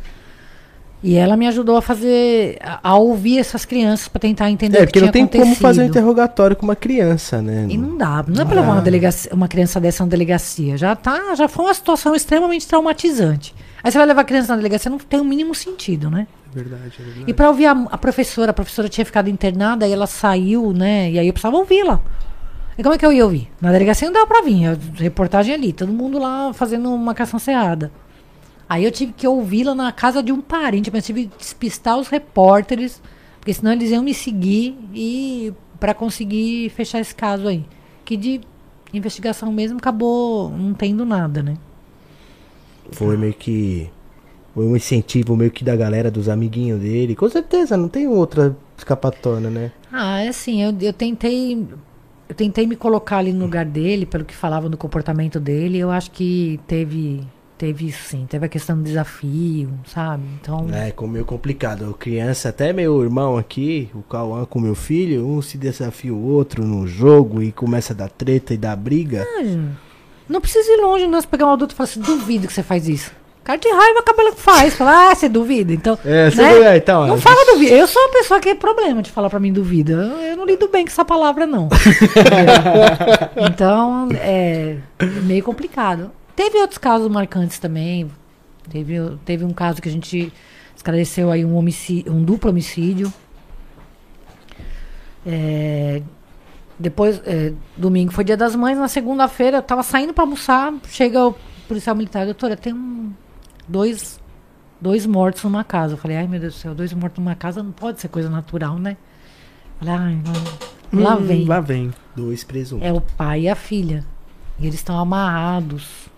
E ela me ajudou a fazer, a, a ouvir essas crianças para tentar entender É, o que porque tinha não tem como acontecido. fazer um interrogatório com uma criança, né? E não dá, não é pra levar uma, delegacia, uma criança dessa na delegacia. Já tá, já foi uma situação extremamente traumatizante. Aí você vai levar a criança na delegacia, não tem o mínimo sentido, né? É verdade, é verdade. E para ouvir a, a professora, a professora tinha ficado internada, aí ela saiu, né? E aí eu precisava ouvi-la. E como é que eu ia ouvir? Na delegacia não dava pra vir, a reportagem ali, todo mundo lá fazendo uma cação cerrada. Aí eu tive que ouvi-la na casa de um parente, mas tive que despistar os repórteres, porque senão eles iam me seguir e para conseguir fechar esse caso aí. Que de investigação mesmo acabou não tendo nada, né? Foi meio que. Foi um incentivo meio que da galera, dos amiguinhos dele. Com certeza, não tem outra escapatória, né? Ah, é assim, eu, eu tentei. Eu tentei me colocar ali no lugar dele, pelo que falavam do comportamento dele. Eu acho que teve. Teve sim, teve a questão do desafio, sabe? Então. É, com meio complicado. Criança, até meu irmão aqui, o Cauã com meu filho, um se desafia o outro no jogo e começa a dar treta e dar briga. Não precisa ir longe, não. Se pegar um adulto e falar assim, duvido que você faz isso. Cara de raiva, cabelo que faz. Fala, ah, você duvida. Então. É, você né? não- é, então, Não é. fala duvida. Eu sou uma pessoa que é problema de falar pra mim duvida. Eu, eu não lido bem com essa palavra, não. É. Então, é meio complicado. Teve outros casos marcantes também. Teve, teve um caso que a gente esclareceu aí um, homicídio, um duplo homicídio. É, depois, é, domingo foi dia das mães, na segunda-feira eu tava saindo pra almoçar, chega o policial militar, doutora, tem um, dois, dois mortos numa casa. Eu falei, ai meu Deus do céu, dois mortos numa casa não pode ser coisa natural, né? Falei, ai, lá, lá Hum, vem. Lá vem. Dois presuntos. É o pai e a filha. E eles estão amarrados,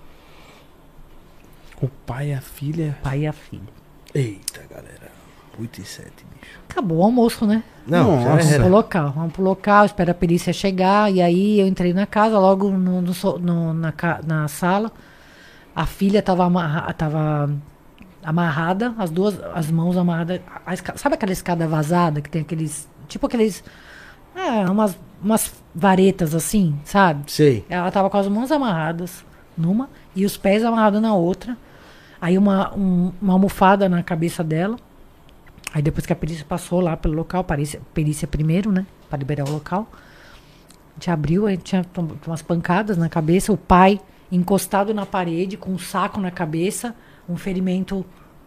O pai e a filha. o pai e a filha. Eita, galera. 8 e 7, bicho. Acabou o almoço, né? Não, Nossa. Vamos pro local, vamos pro local, espera a perícia chegar. E aí eu entrei na casa, logo no, no no- na, na sala. A filha tava, amarra, tava amarrada, as duas, as mãos amarradas. A esca- sabe aquela escada vazada que tem aqueles. Tipo aqueles. É, umas, umas varetas assim, sabe? Sei. Ela tava com as mãos amarradas numa e os pés amarrados na outra. Aí uma, um- uma almofada na cabeça dela. Aí depois que a perícia passou lá pelo local, perícia, perícia primeiro, né? Pra liberar o local. A gente abriu, aí tinha umas pancadas na cabeça. O pai encostado na parede, com um saco na cabeça, um ferimento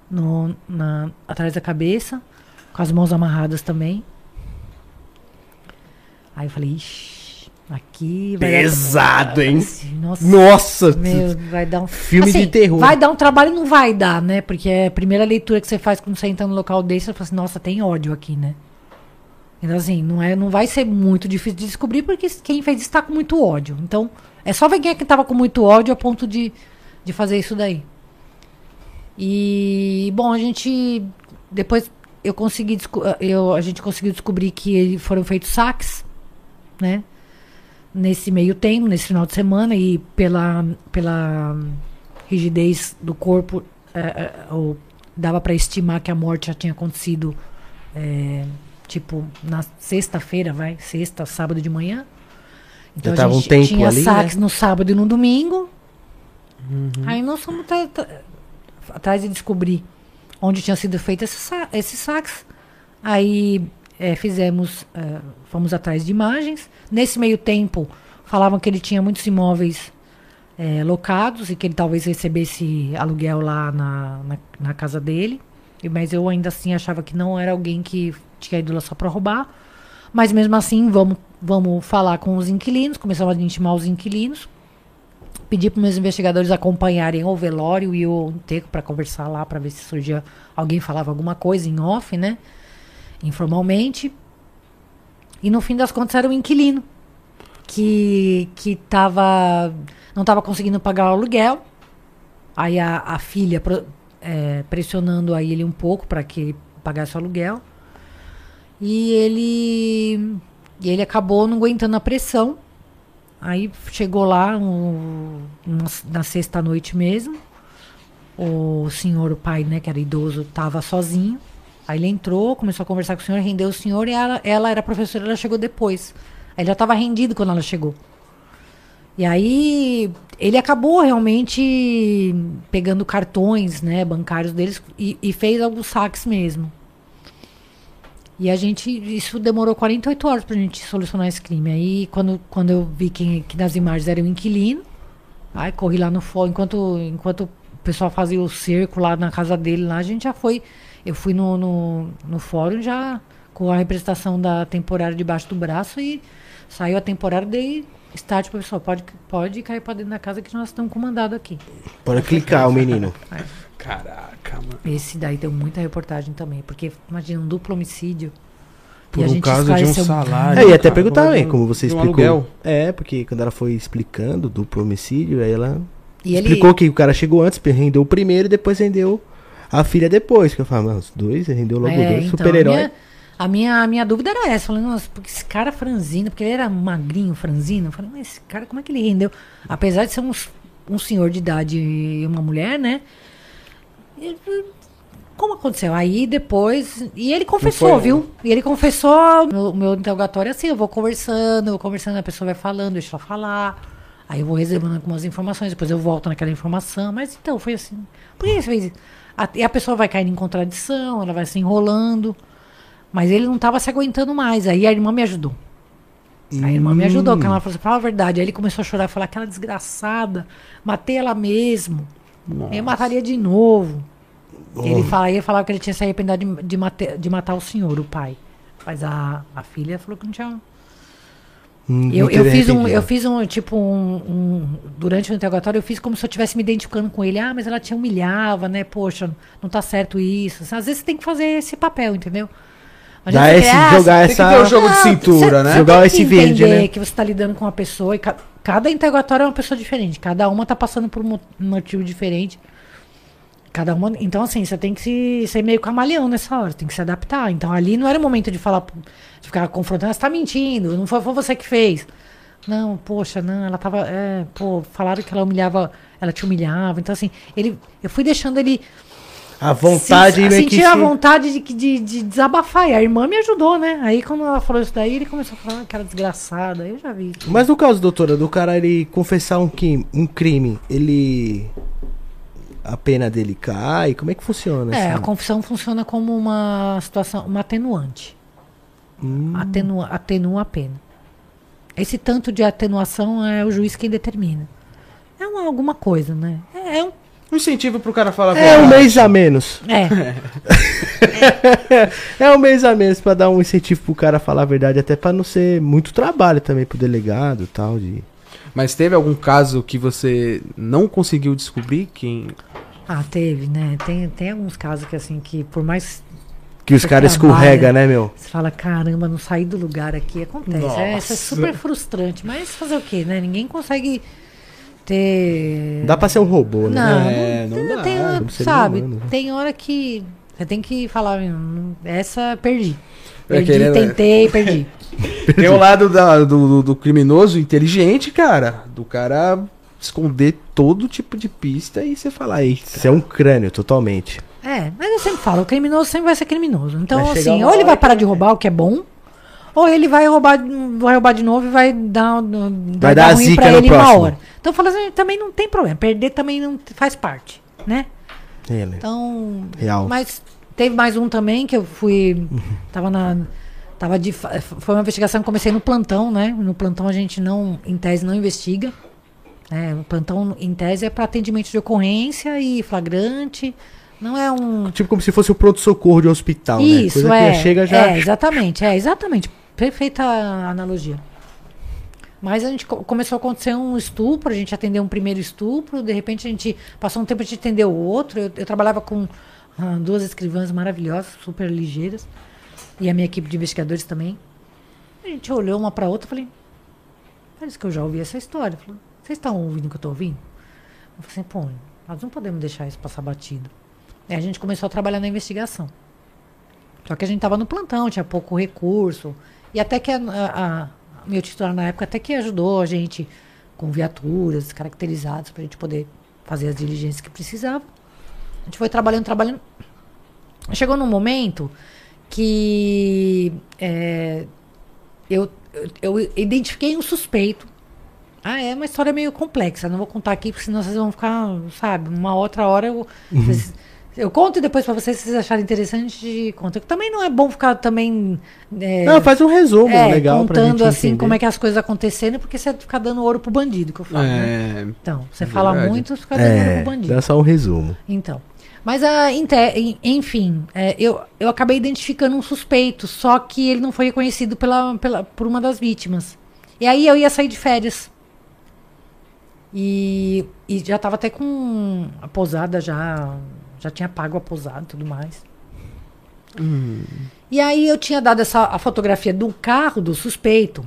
no, na, atrás da cabeça, com as mãos amarradas também. Aí eu falei, ixi, aqui vai Pesado, dar... hein? Assim, Nossa, Nossa! meu, vai dar um Filme de terror. Vai dar um trabalho, não vai dar, né? Porque é a primeira leitura que você faz quando você entra no local desse, você fala assim, nossa, tem ódio aqui, né? Então, assim, não, é, não vai ser muito difícil de descobrir, porque quem fez isso tá com muito ódio. Então, é só ver quem é que tava com muito ódio a ponto de, de fazer isso daí. E, bom, a gente. Depois eu consegui. Eu, a gente conseguiu descobrir que foram feitos saques, né? Nesse meio tempo, nesse final de semana, e pela, pela rigidez do corpo, é, é, dava para estimar que a morte já tinha acontecido, é, tipo, na sexta-feira, vai? Sexta, sábado de manhã. Então Já a um gente tempo tinha ali, né? saques no sábado e no domingo. Aí nós fomos atrás de descobrir onde tinha sido feito esses, sa- esses saques. Aí é, fizemos, é, fomos atrás de imagens. Nesse meio tempo, falavam que ele tinha muitos imóveis é, locados e que ele talvez recebesse aluguel lá na, na, na casa dele. Mas eu ainda assim achava que não era alguém que tinha ido lá só para roubar. Mas mesmo assim, vamos, vamos falar com os inquilinos. Começamos a intimar os inquilinos. Pedi para meus investigadores acompanharem o velório e o enterro para conversar lá, para ver se surgia alguém falava alguma coisa em off, né? Informalmente. E no fim das contas era o inquilino que que tava não estava conseguindo pagar o aluguel. Aí a, a filha é, pressionando aí ele um pouco para que ele pagasse o aluguel. E ele e ele acabou não aguentando a pressão. Aí chegou lá um- uma- na sexta noite mesmo. O senhor, o pai, né, que era idoso, estava sozinho. Aí ele entrou, começou a conversar com o senhor, rendeu o senhor e ela, ela era professora, ela chegou depois. Aí ele já estava rendido quando ela chegou. E aí ele acabou realmente pegando cartões, né, bancários deles e, e fez alguns saques mesmo. E a gente, isso demorou 48 horas pra gente solucionar esse crime. Aí quando, quando eu vi que, que nas imagens era o inquilino, aí corri lá no fórum, enquanto, enquanto o pessoal fazia o cerco lá na casa dele, lá a gente já foi. Eu fui no, no, no fórum já com a representação da temporária debaixo do braço e saiu a temporária, dei start pro pessoal, pode, pode cair pra dentro da casa que nós estamos comandados aqui. Pode clicar, o menino. Caraca, mano. Esse daí deu muita reportagem também, porque imagina um duplo homicídio. Por E um caso de um salário. É, e até cara, perguntar, de hein, um- como você um explicou. aluguel. É, porque quando ela foi explicando duplo homicídio, aí ela E ele, explicou que o cara chegou antes, rendeu o primeiro e depois rendeu a filha depois. Que eu falo, os dois, rendeu logo É, dois, então, super-herói. A minha, a, minha, dúvida era essa. Falei, nossa, porque esse cara franzino, porque ele era magrinho, franzino. Eu falei, mas esse cara, como é que ele rendeu? Apesar de ser um, um senhor de idade e uma mulher, né? Como aconteceu? Aí depois. E ele confessou, viu? E ele confessou. Meu, meu interrogatório assim: eu vou conversando, eu vou conversando, a pessoa vai falando, deixa ela falar. Aí eu vou reservando algumas informações, depois eu volto naquela informação. Mas então, foi assim. Por que você fez isso? A- E a pessoa vai caindo em contradição, ela vai se enrolando. Mas ele não estava se aguentando mais. Aí a irmã me ajudou. A irmã me ajudou, porque ela falou assim, fala a verdade. Aí ele começou a chorar, falar, aquela desgraçada, matei ela mesmo. Eu mataria de novo. Ele, fala, ele falava que ele tinha se arrependido de, de, mate- de matar o senhor, o pai. Mas a, a filha falou que não tinha. Eu, eu, fiz um, eu fiz um, tipo, um, um- Durante o interrogatório, eu fiz como se eu estivesse me identificando com ele. Ah, mas ela te humilhava, né? Poxa, não tá certo isso. Às vezes você tem que fazer esse papel, entendeu? Não Dá esse, querer, ah, jogar Tem que essa... ter o jogo de não, cintura, cê- né? Jogar tem esse que verde, né? que você está lidando com uma pessoa e ca- cada interrogatório é uma pessoa diferente. Cada uma está passando por um um motivo diferente. Cada uma. Então, assim, você tem que se, ser meio camaleão nessa hora, tem que se adaptar. Então, ali não era o momento de falar, de ficar confrontando, você tá mentindo, não foi, foi você que fez. Não, poxa, não, ela tava. É, pô, falaram que ela humilhava, ela te humilhava. Então, assim, ele, eu fui deixando ele A vontade se, que sentir a vontade de, de, de desabafar. E a irmã me ajudou, né? Aí quando ela falou isso daí, ele começou a falar que era desgraçada. Aí eu já vi. Mas no caso, doutora, do cara ele confessar um, crime- um crime, ele. A pena dele cai? Como é que funciona? É, a assim? confissão funciona como uma situação, uma atenuante. Hum, Atenua, atenua a pena. Esse tanto de atenuação é o juiz quem determina. É uma, alguma coisa, né? É, é um, Um incentivo pro cara falar a É um verdade. mês a menos. É, É um mês a menos pra dar um incentivo pro cara falar a verdade, até pra não ser muito trabalho também pro delegado e tal. De... Mas teve algum caso que você não conseguiu descobrir quem. Ah, teve, né? Tem, tem alguns casos que assim, que por mais Que os caras trabalha. escorregam, né, meu? você fala, caramba, não saí do lugar aqui, acontece. É, isso é super frustrante, mas fazer o quê, né? Ninguém consegue ter. Dá pra ser um robô, né? Não, É, não, não tem- dá, tem hora- como ser sabe? humano, né? Tem hora que você tem que falar, "Hum, essa perdi. É Perdi, querendo- tentei, perdi. Tem o lado da- do, do- do criminoso inteligente, cara. Do cara esconder todo tipo de pista e você falar, eita. Você é um crânio, totalmente. É, mas eu sempre falo, o criminoso sempre vai ser criminoso. Então, Vai chegar assim, uma ou ele hora vai que- parar de roubar, o que é bom, ou ele vai roubar, vai roubar de novo e vai dar, Vai dar a ruim zica no próximo. Então, eu falo assim, também não tem problema, perder também não faz parte, né? Ele. Então, Real. mas teve mais um também que eu fui. Tava na. Tava de. fa- Foi uma investigação que comecei no plantão, né? No plantão a gente não, em tese, não investiga. Né? o plantão, em tese, é para atendimento de ocorrência e flagrante. Não é um. Tipo como se fosse o pronto-socorro de um hospital, né? Isso, Coisa é. que chega já. É, exatamente, é, exatamente. Perfeita analogia. Mas a gente co- começou a acontecer um estupro, a gente atendeu um primeiro estupro, de repente a gente passou um tempo a gente atendeu o outro. Eu, eu trabalhava com ah, duas escrivãs maravilhosas, super ligeiras, e a minha equipe de investigadores também. A gente olhou uma para outra e falei, parece que eu já ouvi essa história. Falei, Vocês estão ouvindo o que eu estou ouvindo? Eu falei assim, pô, nós não podemos deixar isso passar batido. Aí a gente começou a trabalhar na investigação. Só que a gente estava no plantão, tinha pouco recurso. E até que a, a- a- meu titular na época até que ajudou a gente com viaturas caracterizadas para a gente poder fazer as diligências que precisava. A gente foi trabalhando, trabalhando. Chegou num momento que é, eu, eu, eu identifiquei um suspeito. Ah, é uma história meio complexa. Não vou contar aqui, porque senão vocês vão ficar, sabe, uma outra hora eu. vocês- eu conto depois pra vocês, se vocês acharem interessante, conta. Também não é bom ficar também. é, Não, faz um resumo é, legal contando assim entender. como é que as coisas acontecendo, porque você fica dando ouro pro bandido, que eu falo. né? É. Então, você É fala verdade. muito, você fica dando ouro É, pro bandido. dá só um resumo. Então. Mas, a, en- enfim, é, eu, eu acabei identificando um suspeito, só que ele não foi reconhecido pela, pela, por uma das vítimas. E aí eu ia sair de férias. E, e já estava até com a posada, já, já tinha pago a posada e tudo mais. E aí eu tinha dado essa, a fotografia do carro do suspeito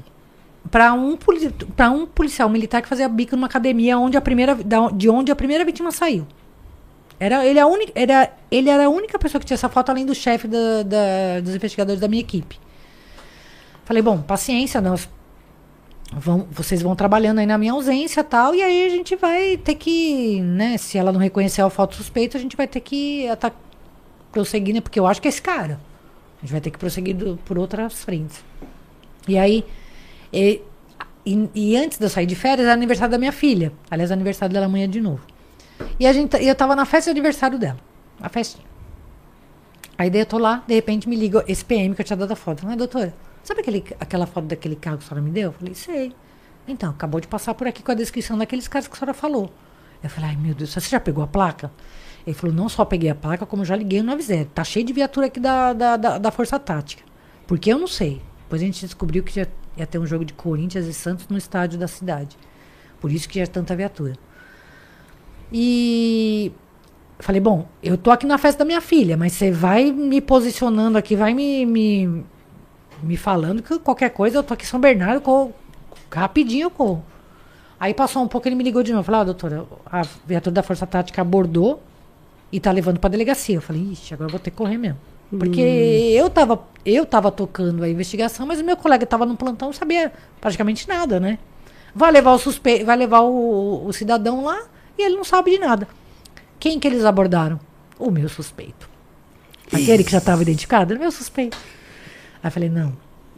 para um, poli- pra um policial militar que fazia bico numa academia onde a primeira, da- de onde a primeira vítima saiu. Era, ele, a única, era, ele era a única pessoa que tinha essa foto, além do chefe da- da- dos investigadores da minha equipe. Falei, bom, paciência, nós vão, vocês vão trabalhando aí na minha ausência tal, e aí a gente vai ter que, né, se ela não reconhecer a foto suspeita, a gente vai ter que ata- prosseguir, né, porque eu acho que é esse cara. A gente vai ter que prosseguir do- por outras frentes. E aí, e, e- e antes de eu sair de férias, era aniversário da minha filha. Aliás, aniversário dela amanhã de novo. E a gente, eu tava na festa de aniversário dela. A festinha. Aí daí eu tô lá, de repente me liga esse PM que eu tinha dado a foto. Não é, doutora? Sabe aquele, aquela foto daquele carro que a senhora me deu? Eu falei, sei. Então, acabou de passar por aqui com a descrição daqueles caras que a senhora falou. Eu falei, ai meu Deus, você já pegou a placa? Ele falou, não só peguei a placa, como já liguei no 90. Tá cheio de viatura aqui da, da, da, da Força Tática. Porque eu não sei. Depois a gente descobriu que já ia ter um jogo de Corinthians e Santos no estádio da cidade. Por isso que já é tanta viatura. E falei, bom, eu tô aqui na festa da minha filha, mas você vai me posicionando aqui, vai me, me, me falando que qualquer coisa, eu tô aqui em São Bernardo, corro, rapidinho eu corro. Aí passou um pouco, ele me ligou de novo. Falou, ah, doutora, a viatura da Força Tática abordou e tá levando pra delegacia. Eu falei, ixi, agora eu vou ter que correr mesmo. Porque eu, tava, eu tava tocando a investigação, mas o meu colega tava no plantão, não sabia praticamente nada, né? Vai levar o suspeito, vai levar o, o cidadão lá e ele não sabe de nada. Quem que eles abordaram? O meu suspeito. Aquele que já estava identificado, era o meu suspeito. Aí eu falei, não,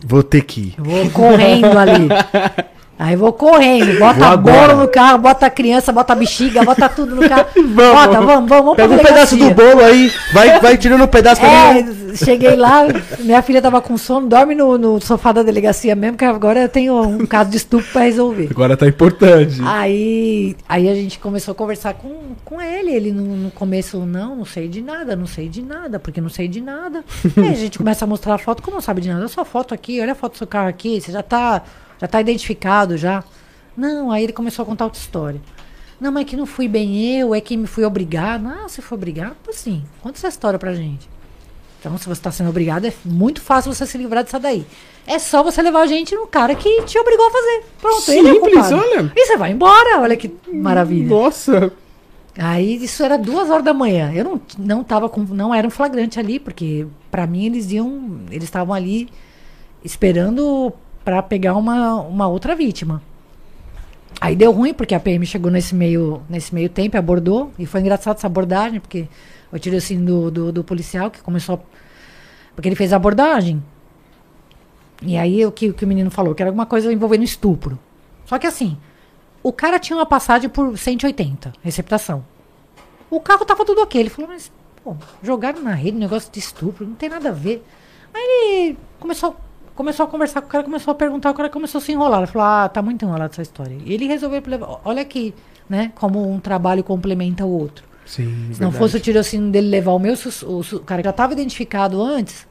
Vou ter que ir. vou correndo ali. Aí vou correndo, bota Vou agora. no carro, bota a criança, bota a bexiga, bota tudo no carro. Bota, vamos, vamos, vamos Pega um pedaço do bolo aí, vai, vai tirando um pedaço pra mim. É, cheguei lá, minha filha tava com sono, dorme no, no sofá da delegacia mesmo, que agora eu tenho um caso de estupro pra resolver. Agora tá importante. Aí, aí a gente começou a conversar com, com ele. Ele no, no começo, não, não sei de nada, não sei de nada, porque não sei de nada. aí a gente começa a mostrar a foto, como não sabe de nada? Olha sua foto aqui, olha a foto do seu carro aqui, você já tá, já tá identificado já. Não, aí ele começou a contar outra história. Não, mas é que não fui bem eu, é que me fui obrigado. Ah, você foi obrigado? Sim, conta essa história pra gente. Então, se você está sendo obrigado, é muito fácil você se livrar disso daí. É só você levar a gente no cara que te obrigou a fazer. Pronto, ele é Simples, culpado. olha. E você vai embora, olha que maravilha. Nossa. Aí isso era duas horas da manhã. Eu não, não tava com. não era um flagrante ali, porque pra mim eles iam. Eles estavam ali esperando pra pegar uma, uma outra vítima. Aí deu ruim, porque a PM chegou nesse meio, nesse meio tempo abordou. E foi engraçado essa abordagem, porque eu tirei assim do, do, do policial que começou. a- Porque ele fez a abordagem. E aí o que, o que o menino falou, que era alguma coisa envolvendo estupro. Só que assim, o cara tinha uma passagem por 180, receptação. O carro tava tudo ok. Ele falou, mas, pô, jogaram na rede negócio de estupro, não tem nada a ver. Aí ele começou, começou a conversar com o cara, começou a perguntar, o cara começou a se enrolar. Ele falou, ah, tá muito enrolado essa história. E ele resolveu levar, olha aqui, né, como um trabalho complementa o outro. Sim, Se não fosse o tirocínio dele levar o meu, o, o cara que já estava identificado antes,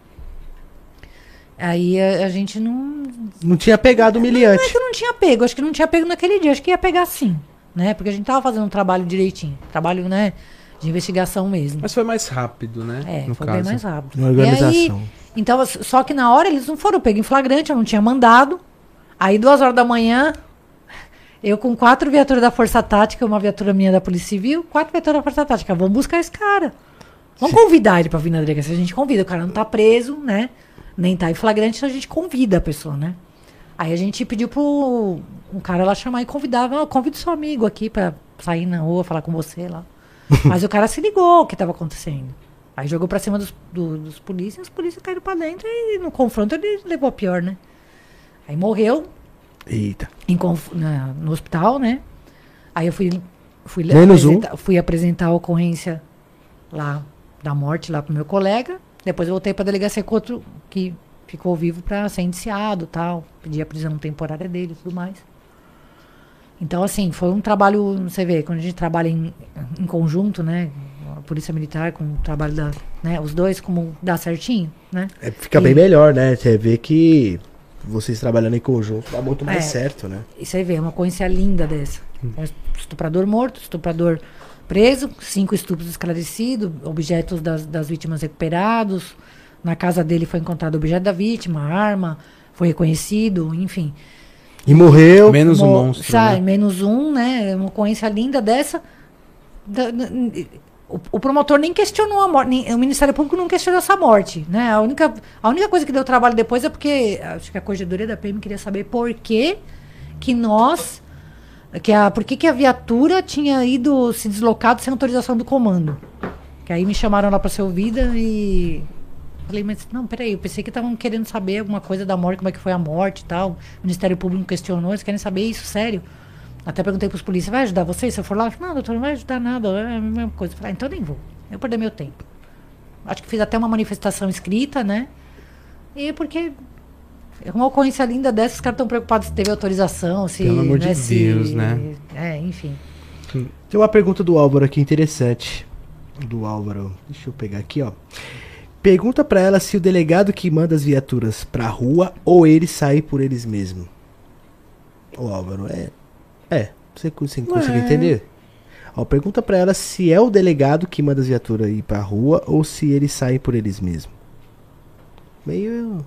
aí a, a gente não. Não tinha pegado humilhante. que não tinha pego, acho que não tinha pego naquele dia, acho que ia pegar sim, né? Porque a gente tava fazendo um trabalho direitinho, trabalho, né, de investigação mesmo. Mas foi mais rápido, né? É, no foi caso. bem mais rápido. E organização. aí, então, só que na hora eles não foram pegos em flagrante, eu não tinha mandado. Aí, duas horas da manhã, eu com quatro viaturas da Força Tática, uma viatura minha da Polícia Civil, quatro viaturas da Força Tática. Vamos buscar esse cara. Vamos convidar ele pra vir na delegacia. A gente convida, o cara não tá preso, né? Nem tá em flagrante, então a gente convida a pessoa, né? Aí a gente pediu pro um cara lá chamar e convidava, ah, convida seu amigo aqui pra sair na rua, falar com você lá. Mas o cara se ligou o que tava acontecendo. Aí jogou pra cima dos, do- dos polícias, os polícias caíram pra dentro e no confronto ele levou a pior, né? Aí morreu Eita. em conf- na- no hospital, né? Aí eu fui, fui, Menos um. apresentar, fui apresentar a ocorrência lá da morte lá pro meu colega. Depois eu voltei pra delegacia com outro que ficou vivo pra ser indiciado tal. Pedi a prisão temporária dele e tudo mais. Então, assim, foi um trabalho, você vê, quando a gente trabalha em, em conjunto, né? Polícia Militar com o trabalho da. Né, os dois, como dá certinho, né? É, fica bem E- melhor, né? Você vê que vocês trabalhando em conjunto dá muito mais É. certo, né? E você vê, uma coincidência linda dessa. Um estuprador morto, estuprador preso, cinco estupros esclarecidos, objetos das, das vítimas recuperados. Na casa dele foi encontrado objeto da vítima, arma, foi reconhecido, enfim. E morreu. Menos um Mo- monstro. Sai, né? menos um, né? Uma ocorrência linda dessa. Da- da- o, promotor nem questionou a morte, o Ministério Público não questionou essa morte, né? A única, a única coisa que deu trabalho depois é porque acho que a corregedoria da PM queria saber por que que nós que a por que que a viatura tinha ido se deslocado sem autorização do comando. Que aí me chamaram lá para ser ouvida e falei, mas não, peraí, eu pensei que estavam querendo saber alguma coisa da morte, como é que foi a morte e tal. O Ministério Público questionou, eles querem saber isso, sério. Até perguntei para os polícias, vai ajudar vocês? Se eu for lá, eu falei, não, doutor, não vai ajudar nada, é a mesma coisa. Eu falei, ah, então nem vou, eu perder meu tempo. Acho que fiz até uma manifestação escrita, né? E porque é uma ocorrência linda dessa, os caras estão preocupados se teve autorização, se. Pelo amor de né, se- Deus, né? É, enfim. Tem uma pergunta do Álvaro aqui interessante. Do Álvaro. Deixa eu pegar aqui, ó. Pergunta pra ela se o delegado que manda as viaturas pra rua ou ele sai por eles mesmos. Ô Álvaro, é. É, você consegue, entender? Ó, pergunta pra ela se é o delegado que manda as viaturas ir pra rua ou se eles saem por eles mesmos. Meio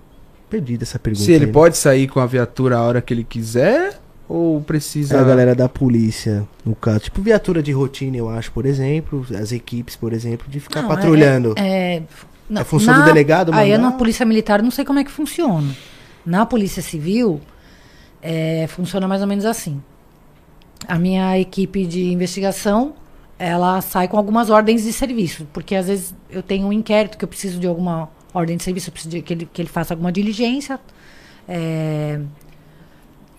perdida essa pergunta. Se ele aí, né? pode sair com a viatura a hora que ele quiser ou É precisa. a galera da polícia, no caso. Tipo viatura de rotina, eu acho, por exemplo. As equipes, por exemplo, de ficar Não, patrulhando. É, é, não, É função do delegado Aí eu mandar? na Polícia Militar não sei como é que funciona. Na Polícia Civil, é, funciona mais ou menos assim. A minha equipe de investigação, ela sai com algumas ordens de serviço. Porque às vezes eu tenho um inquérito que eu preciso de alguma ordem de serviço, eu preciso de, que, ele, que ele faça alguma diligência. é,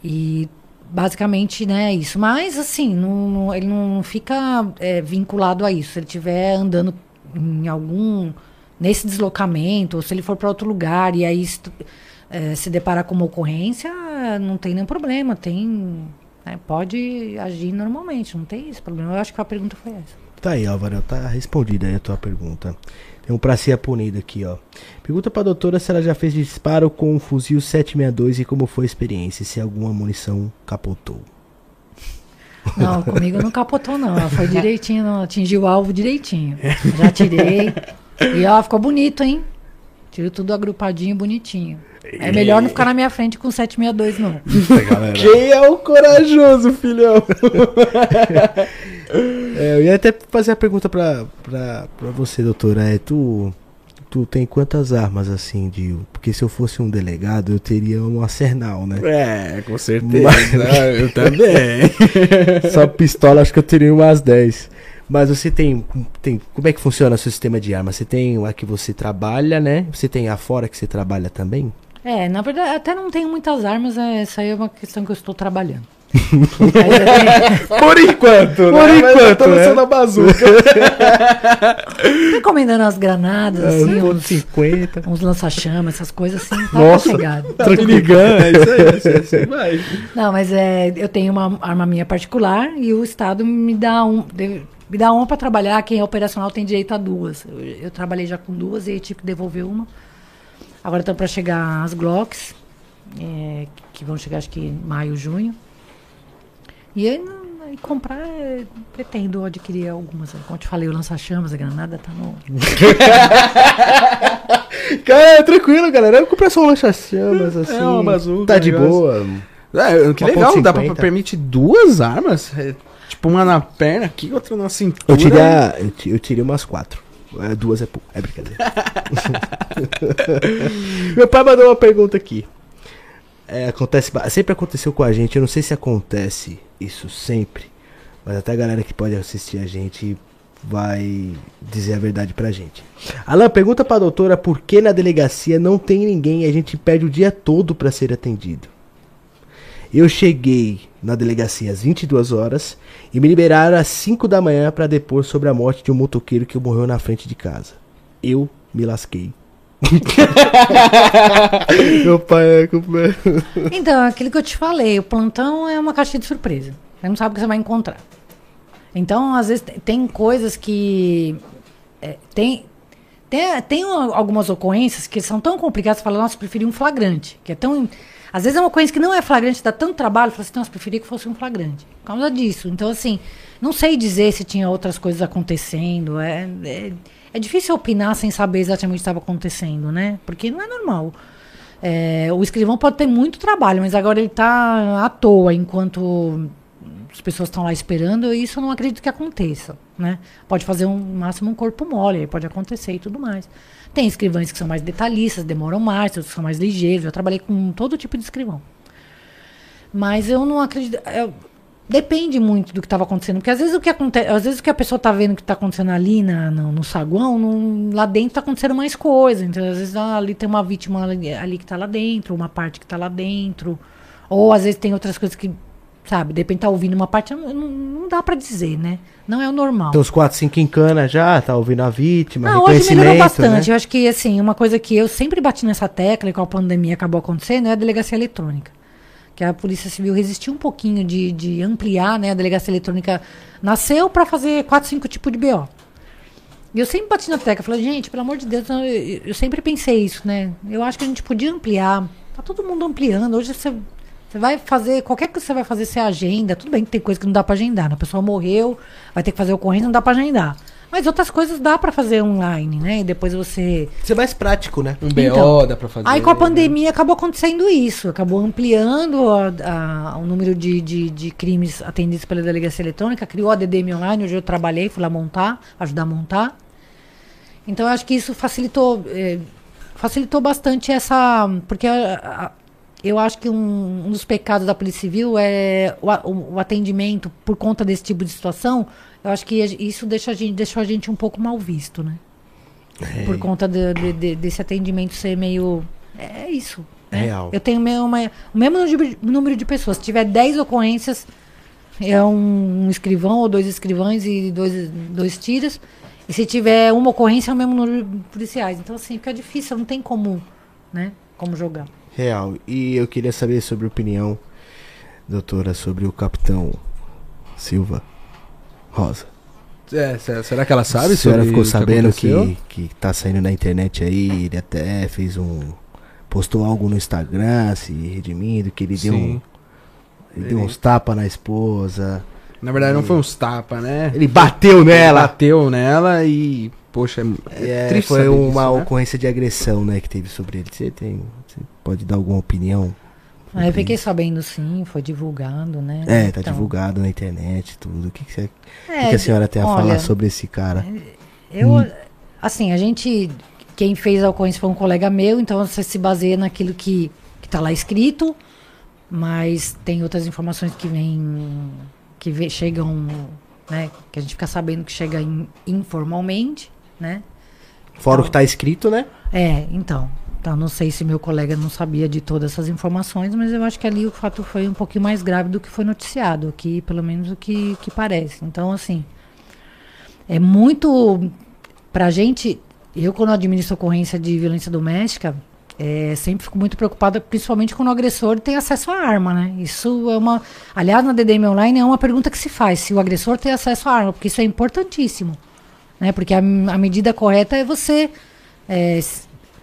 e basicamente, né, isso. Mas, assim, não, não- ele não fica é, vinculado a isso. Se ele estiver andando em algum. nesse deslocamento, ou se ele for para outro lugar e aí é, se deparar com uma ocorrência, não tem nenhum problema. Tem. Né, pode agir normalmente, não tem esse problema. Eu acho que a pergunta foi essa. Tá aí, Álvaro, tá respondida aí a tua pergunta. Tem um pra ser punido aqui, ó. Pergunta pra doutora se ela já fez disparo com um fuzil 762 e como foi a experiência, se alguma munição capotou. Não, comigo não capotou, não. Foi direitinho, não, atingiu o alvo direitinho. Já tirei. E ó, ficou bonito, hein? Tiro tudo agrupadinho, bonitinho. É melhor não ficar na minha frente com 762, não. Quem é o corajoso, filhão? É, eu ia até fazer a pergunta pra, pra, pra você, doutora. É, tu, tu tem quantas armas assim, de. Porque se eu fosse um delegado, eu teria um arsenal, né? É, com certeza. eu também. Só pistola, acho que eu teria umas 10. Mas você tem, tem. Como é que funciona o seu sistema de armas? Você tem a que você trabalha, né? Você tem a fora que você trabalha também? É, na verdade, até não tenho muitas armas, é, essa aí é uma questão que eu estou trabalhando. Aí eu tenho- Por enquanto, Por enquanto, né? da bazuca. tô encomendando as granadas, assim, É, uns, 50. uns lança-chamas, essas coisas assim, tá Nossa. chegado. Tá ligando, é isso aí, é isso aí, assim vai. Não, mas é, eu tenho uma arma minha particular e o Estado me dá um. me dá uma para trabalhar, quem é operacional tem direito a duas. Eu, eu trabalhei já com duas e aí tive que devolver uma. Agora estão para chegar as Glocks, é, que vão chegar acho que em maio, junho. E aí, não- comprar, é, pretendo adquirir algumas. Como eu te falei, o lança-chamas, a granada tá no. Cara, tranquilo, galera. Eu comprei só um lança-chamas, assim. uma bazuca, Tá de negócio. boa. É, que Uma legal, dá pra 50. permitir duas armas? É, tipo, uma na perna aqui, outra na cintura. Eu tirei, a- eu tirei umas quatro. É, duas é pouco. É brincadeira. Meu pai mandou uma pergunta aqui. É, acontece, sempre aconteceu com a gente. Eu não sei se acontece isso sempre, mas até a galera que pode assistir a gente vai dizer a verdade pra gente. Alan, pergunta pra doutora por que na delegacia não tem ninguém e a gente perde o dia todo pra ser atendido. Eu cheguei na delegacia às 22 horas e me liberaram às 5 da manhã pra depor sobre a morte de um motoqueiro que morreu na frente de casa. Eu me lasquei. Meu pai é Então, aquilo que eu te falei, o plantão é uma caixa de surpresa. Você não sabe o que você vai encontrar. Então, às vezes, te- tem coisas que. é, tem, tem, tem al- algumas ocorrências que são tão complicadas, você fala, nossa, preferi um flagrante. Que é tão. Às vezes é uma ocorrência que não é flagrante, dá tanto trabalho, fala assim, nossa, preferia que fosse um flagrante. Por causa disso. Então, assim, não sei dizer se tinha outras coisas acontecendo. É, é, é difícil opinar sem saber exatamente o que estava acontecendo, né? Porque não é normal. É, o escrivão pode ter muito trabalho, mas agora ele está à toa enquanto as pessoas estão lá esperando, e isso eu não acredito que aconteça, né? Pode fazer um máximo um corpo mole, pode acontecer e tudo mais. Tem escrivães que são mais detalhistas, demoram mais, outros são mais ligeiros. Eu trabalhei com todo tipo de escrivão. Mas eu não acredito. eu- depende muito do que estava acontecendo. Porque às vezes o que acontece. Às vezes o que a pessoa está vendo que está acontecendo ali na, no, no saguão, lá dentro está acontecendo mais coisa. Então, às vezes ah, ali tem uma vítima ali, ali que está lá dentro, uma parte que está lá dentro. Ou às vezes tem outras coisas que, sabe, de repente tá ouvindo uma parte, não, não dá para dizer, né? Não é o normal. Tem uns 4, 5 em cana já, tá ouvindo a vítima, Não, hoje melhorou bastante. né? Eu acho que, assim, uma coisa que eu sempre bati nessa tecla e com a pandemia acabou acontecendo é a delegacia eletrônica. Que a Polícia Civil resistiu um pouquinho de, de ampliar, né? A delegacia eletrônica nasceu para fazer quatro, cinco tipos de BO. E eu sempre bati na tecla, falei, gente, pelo amor de Deus, eu, eu- eu sempre pensei isso, né? Eu acho que a gente podia ampliar. Tá todo mundo ampliando. Hoje você, você vai fazer, qualquer coisa que você vai fazer, você agenda. Tudo bem que tem coisa que não dá para agendar. né? A pessoa morreu, vai ter que fazer ocorrência, não dá para agendar. Mas outras coisas dá para fazer online, né? E depois você Isso é mais prático, né? Um BO Então, dá pra fazer. Aí com a né? pandemia acabou acontecendo isso, acabou ampliando a- a- o número de, de, de crimes atendidos pela delegacia eletrônica, criou a DDM online, hoje eu trabalhei, fui lá montar, ajudar a montar. Então eu acho que isso facilitou, eh, facilitou bastante essa. Porque a- eu acho que um, um dos pecados da Polícia Civil é o, o- atendimento por conta desse tipo de situação. Eu acho que isso deixa a gente, deixou a gente um pouco mal visto, né? É. Por conta de- de- de- desse atendimento ser meio. É isso. né? Real. Eu tenho meu- uma- o mesmo número de- número de pessoas. Se tiver 10 ocorrências, é um, um escrivão ou dois escrivães e dois, dois tiras. E se tiver uma ocorrência, é o mesmo número de policiais. Então, assim, fica difícil, não tem como, né? Como jogar. Real. E eu queria saber sobre a opinião, doutora, sobre o capitão Silva Rosa. É, se- será que ela sabe a senhora ficou que sabendo aconteceu? que, que tá saindo na internet aí, ele até fez um. postou algo no Instagram se redimindo, que ele deu, um, Sim. ele deu uns tapas na esposa. Na verdade, não foi uns tapa, né? Ele bateu Ele nela! bateu nela e, poxa, é, É, triste foi uma disso, né? ocorrência de agressão, né, que teve sobre ele. Você tem. Você pode dar alguma opinião? Aí eu fiquei sabendo sim, foi divulgado, né? É, tá Então, divulgado na internet, tudo. O que, que, você, o que é, que a senhora tem a olha, falar sobre esse cara? Eu, assim, a gente, quem fez a ocorrência foi um colega meu, então você se baseia naquilo que, que tá lá escrito, mas tem outras informações que vêm, que vê- chegam, né, que a gente fica sabendo que chega in- informalmente, né? Fora o que tá escrito, né? É, então, tá, não sei se meu colega não sabia de todas essas informações, mas eu acho que ali o fato foi um pouquinho mais grave do que foi noticiado, aqui, pelo menos o que, que parece. Então, assim, é muito. Pra gente, eu quando administro ocorrência de violência doméstica, é, sempre fico muito preocupada, principalmente quando o agressor tem acesso à arma, né? Isso é uma. Aliás, na DDM Online é uma pergunta que se faz: se o agressor tem acesso à arma, porque isso é importantíssimo. Né? Porque a, a medida correta é você. é,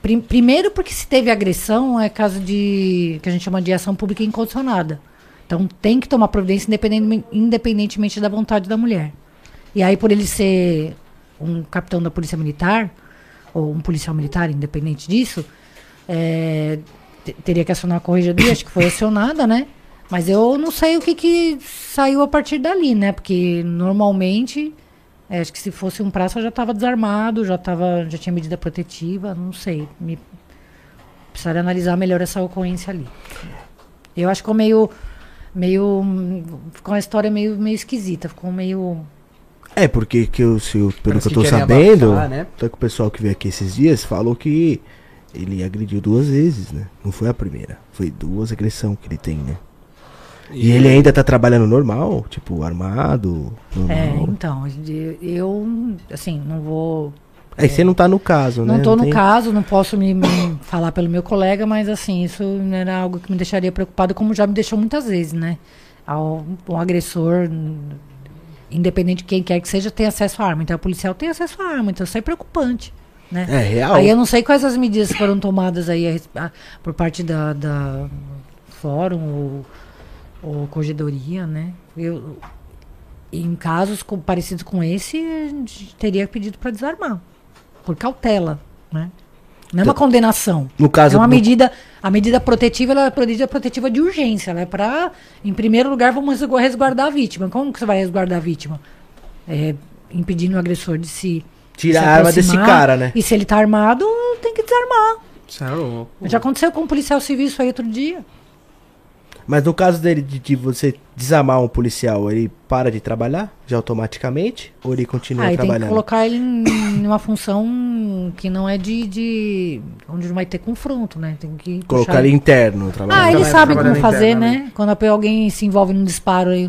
prim- primeiro, porque se teve agressão, é caso de. que a gente chama de ação pública incondicionada. Então tem que tomar providência independente- independentemente da vontade da mulher. E aí, por ele ser um capitão da Polícia Militar, ou um policial militar, independente disso, é, te- teria que acionar a corregedoria, acho que foi acionada, né? Mas eu não sei o que, que saiu a partir dali, né? Porque normalmente, é, acho que se fosse um praça já estava desarmado, já, tava, já tinha medida protetiva, não sei. Me, precisaria analisar melhor essa ocorrência ali. Eu acho que ficou meio. meio ficou uma história meio, meio esquisita, ficou meio. É, porque que eu, se eu- pelo Parece que eu tô que sabendo, abafar, né? até que o pessoal que veio aqui esses dias falou que ele agrediu duas vezes, né? Não foi a primeira. Foi duas agressões que ele tem, né? E, ele ainda tá trabalhando normal, tipo, armado, É, normal. então, eu- assim, não vou. Aí você não tá no caso, né? Não tô no tem- caso, não posso me, me falar pelo meu colega, mas assim, isso não era algo que me deixaria preocupado, como já me deixou muitas vezes, né? Ao, um agressor, independente de quem quer que seja, tem acesso à arma. Então, o policial tem acesso à arma, então isso é preocupante, né? É real. Aí eu não sei quais as medidas foram tomadas aí a a- por parte da, da fórum ou, ou corregedoria, né? Eu, em casos com- parecidos com esse, a gente teria pedido para desarmar, por cautela, né? Não é uma Tá. condenação. No caso é uma medida, a medida protetiva, ela é medida protetiva de urgência, ela é para, em primeiro lugar, vamos resgu- resguardar a vítima. Como que você vai resguardar a vítima? É, impedindo o agressor de se Tirar se a arma desse cara, né? E se ele tá armado, tem que desarmar. Isso é louco. Já aconteceu com um policial civil isso aí outro dia. Mas no caso dele de, de você desarmar um policial, ele para de trabalhar já automaticamente? Ou ele continua Aí tem que trabalhando? colocar ele em uma função que não é de, de. onde não vai ter confronto, né? Tem que. Colocar puxar ele interno trabalhando. Ah, ele Trabalha- sabe como trabalhando fazer, né? internamente. Quando alguém se envolve num disparo aí,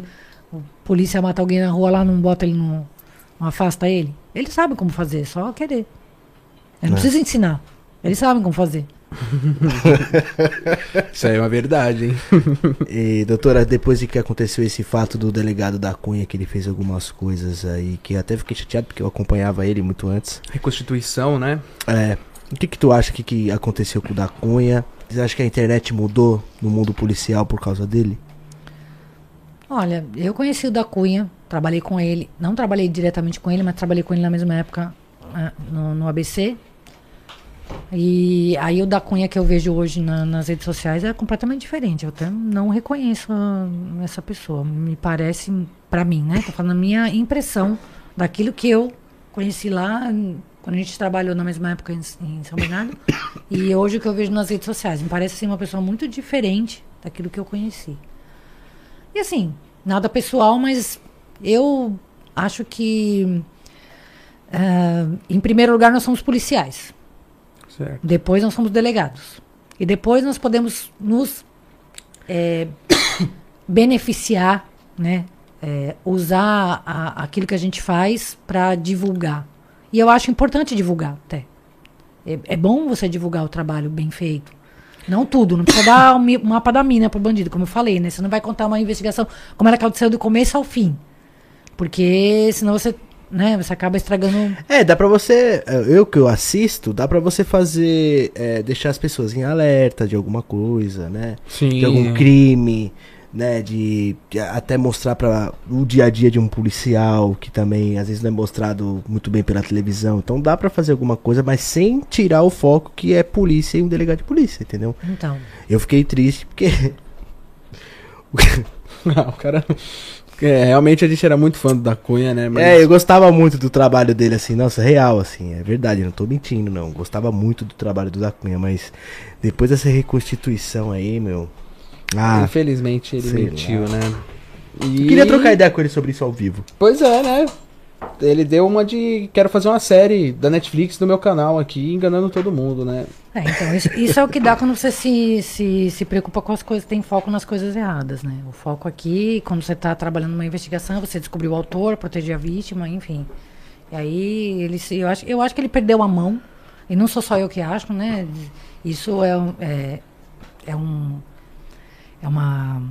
o polícia mata alguém na rua lá, não bota ele no. não afasta ele. Ele sabe como fazer, só querer. Ele não É. precisa ensinar. Eles sabem como fazer. Isso aí é uma verdade, hein? E, doutora, depois de que aconteceu esse fato do delegado da Cunha, que ele fez algumas coisas aí, que eu até fiquei chateado porque eu acompanhava ele muito antes. Reconstituição, né? É, o que que tu acha que, que aconteceu com o da Cunha? Você acha que a internet mudou no mundo policial por causa dele? Olha, eu conheci o da Cunha, trabalhei com ele, não trabalhei diretamente com ele, mas trabalhei com ele na mesma época ah, no, no ABC. E aí o da Cunha que eu vejo hoje na- nas redes sociais é completamente diferente. Eu até não reconheço essa pessoa. Me parece, pra mim, né? Tô falando a minha impressão daquilo que eu conheci lá quando a gente trabalhou na mesma época em, em São Bernardo. e hoje o que eu vejo nas redes sociais. Me parece ser uma pessoa muito diferente daquilo que eu conheci. E assim, nada pessoal, mas eu acho que, ah, em primeiro lugar, nós somos policiais. Certo. Depois, nós somos delegados. E depois nós podemos nos é, beneficiar, né? É, usar a- aquilo que a gente faz para divulgar. E eu acho importante divulgar até. É, é bom você divulgar o trabalho bem feito. Não tudo, não precisa dar o mi- mapa da mina pro bandido, como eu falei, né? Você não vai contar uma investigação como ela aconteceu do começo ao fim. Porque senão você, né, você acaba estragando. É, dá pra você. Eu que eu assisto, dá pra você fazer. é, deixar as pessoas em alerta de alguma coisa, né? Sim. De algum crime, né? De, de até mostrar para o dia a dia de um policial, que também às vezes não é mostrado muito bem pela televisão. Então dá pra fazer alguma coisa, mas sem tirar o foco que é polícia e um delegado de polícia, entendeu? Então. Eu fiquei triste porque. Não, o cara. É, realmente a gente era muito fã do da Cunha, né? Mas É, eu gostava muito do trabalho dele, assim, nossa, real, assim, é verdade, não tô mentindo, não. Gostava muito do trabalho do Da Cunha, mas depois dessa reconstituição aí, meu. Ah, infelizmente ele mentiu, lá. né? eu E... queria trocar ideia com ele sobre isso ao vivo. Pois é, né? Ele deu uma de. Quero fazer uma série da Netflix no meu canal aqui, enganando todo mundo, né? É, então, isso, isso é o que dá quando você se, se, se preocupa com as coisas, tem foco nas coisas erradas, né? O foco aqui, quando você está trabalhando numa investigação, você descobriu o autor, proteger a vítima, enfim. E aí, ele se, eu, acho, eu acho que ele perdeu a mão, e não sou só eu que acho, né? Isso é, é, é um. É uma